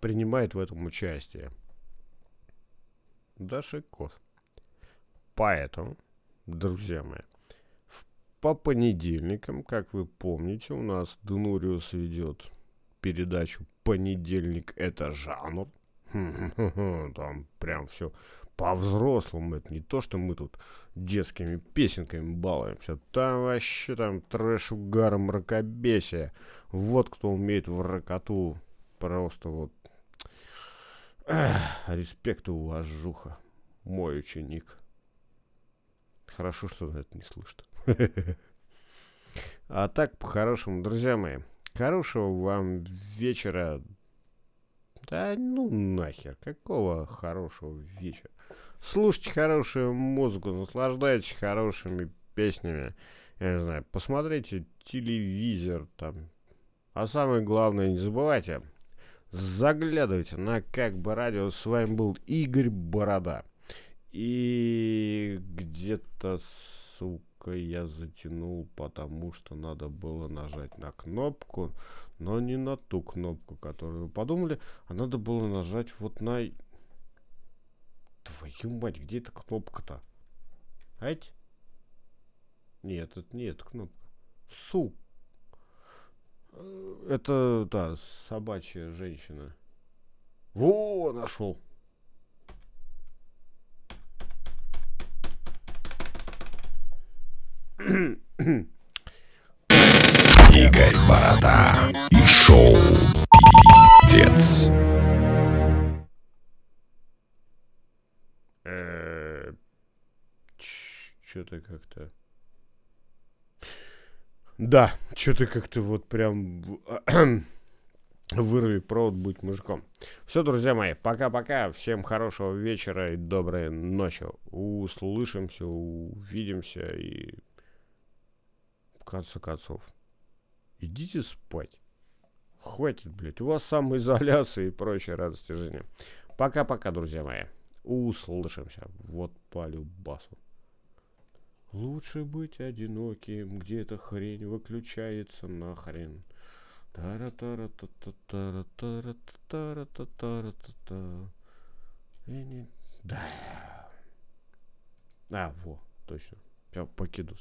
[SPEAKER 3] принимает в этом участие. Даже кот. Поэтому, друзья мои, по понедельникам, как вы помните, у нас Дунуриус ведет передачу «Понедельник – это жанр». Там прям все по-взрослому. Это не то, что мы тут детскими песенками балуемся. Там вообще там трэш, угар, мракобесие. Вот кто умеет в ракоту. Просто вот... Эх, респект и уважуха. Мой ученик. Хорошо, что он это не слышит. А так, по-хорошему, друзья мои, хорошего вам вечера. Да ну нахер, какого хорошего вечера. Слушайте хорошую музыку, наслаждайтесь хорошими песнями. Я не знаю, посмотрите телевизор там. А самое главное, не забывайте, заглядывайте на Как бы радио. С вами был Игорь Борода. И где-то, сука, я затянул, потому что надо было нажать на кнопку, но не на ту кнопку, которую вы подумали, а надо было нажать вот на... Твою мать, где эта кнопка-то? Ать? Нет, это не эта кнопка. Су. Это, да, собачья женщина. Во, нашел.
[SPEAKER 13] Игорь Борода и шоу «Пиздец».
[SPEAKER 3] Что-то как-то... Да, что-то как-то вот прям вырви провод, будь мужиком. Все, друзья мои, пока-пока. Всем хорошего вечера и доброй ночи. Услышимся, увидимся и в конце концов. Идите спать. Хватит, блядь. У вас самоизоляция и прочие радости жизни. Пока-пока, друзья мои. Услышимся. Вот по любасу. Лучше быть одиноким, где эта хрень выключается нахрен. тара тара та та тара тара тара та тара та та Да. А, во, точно. Покидус.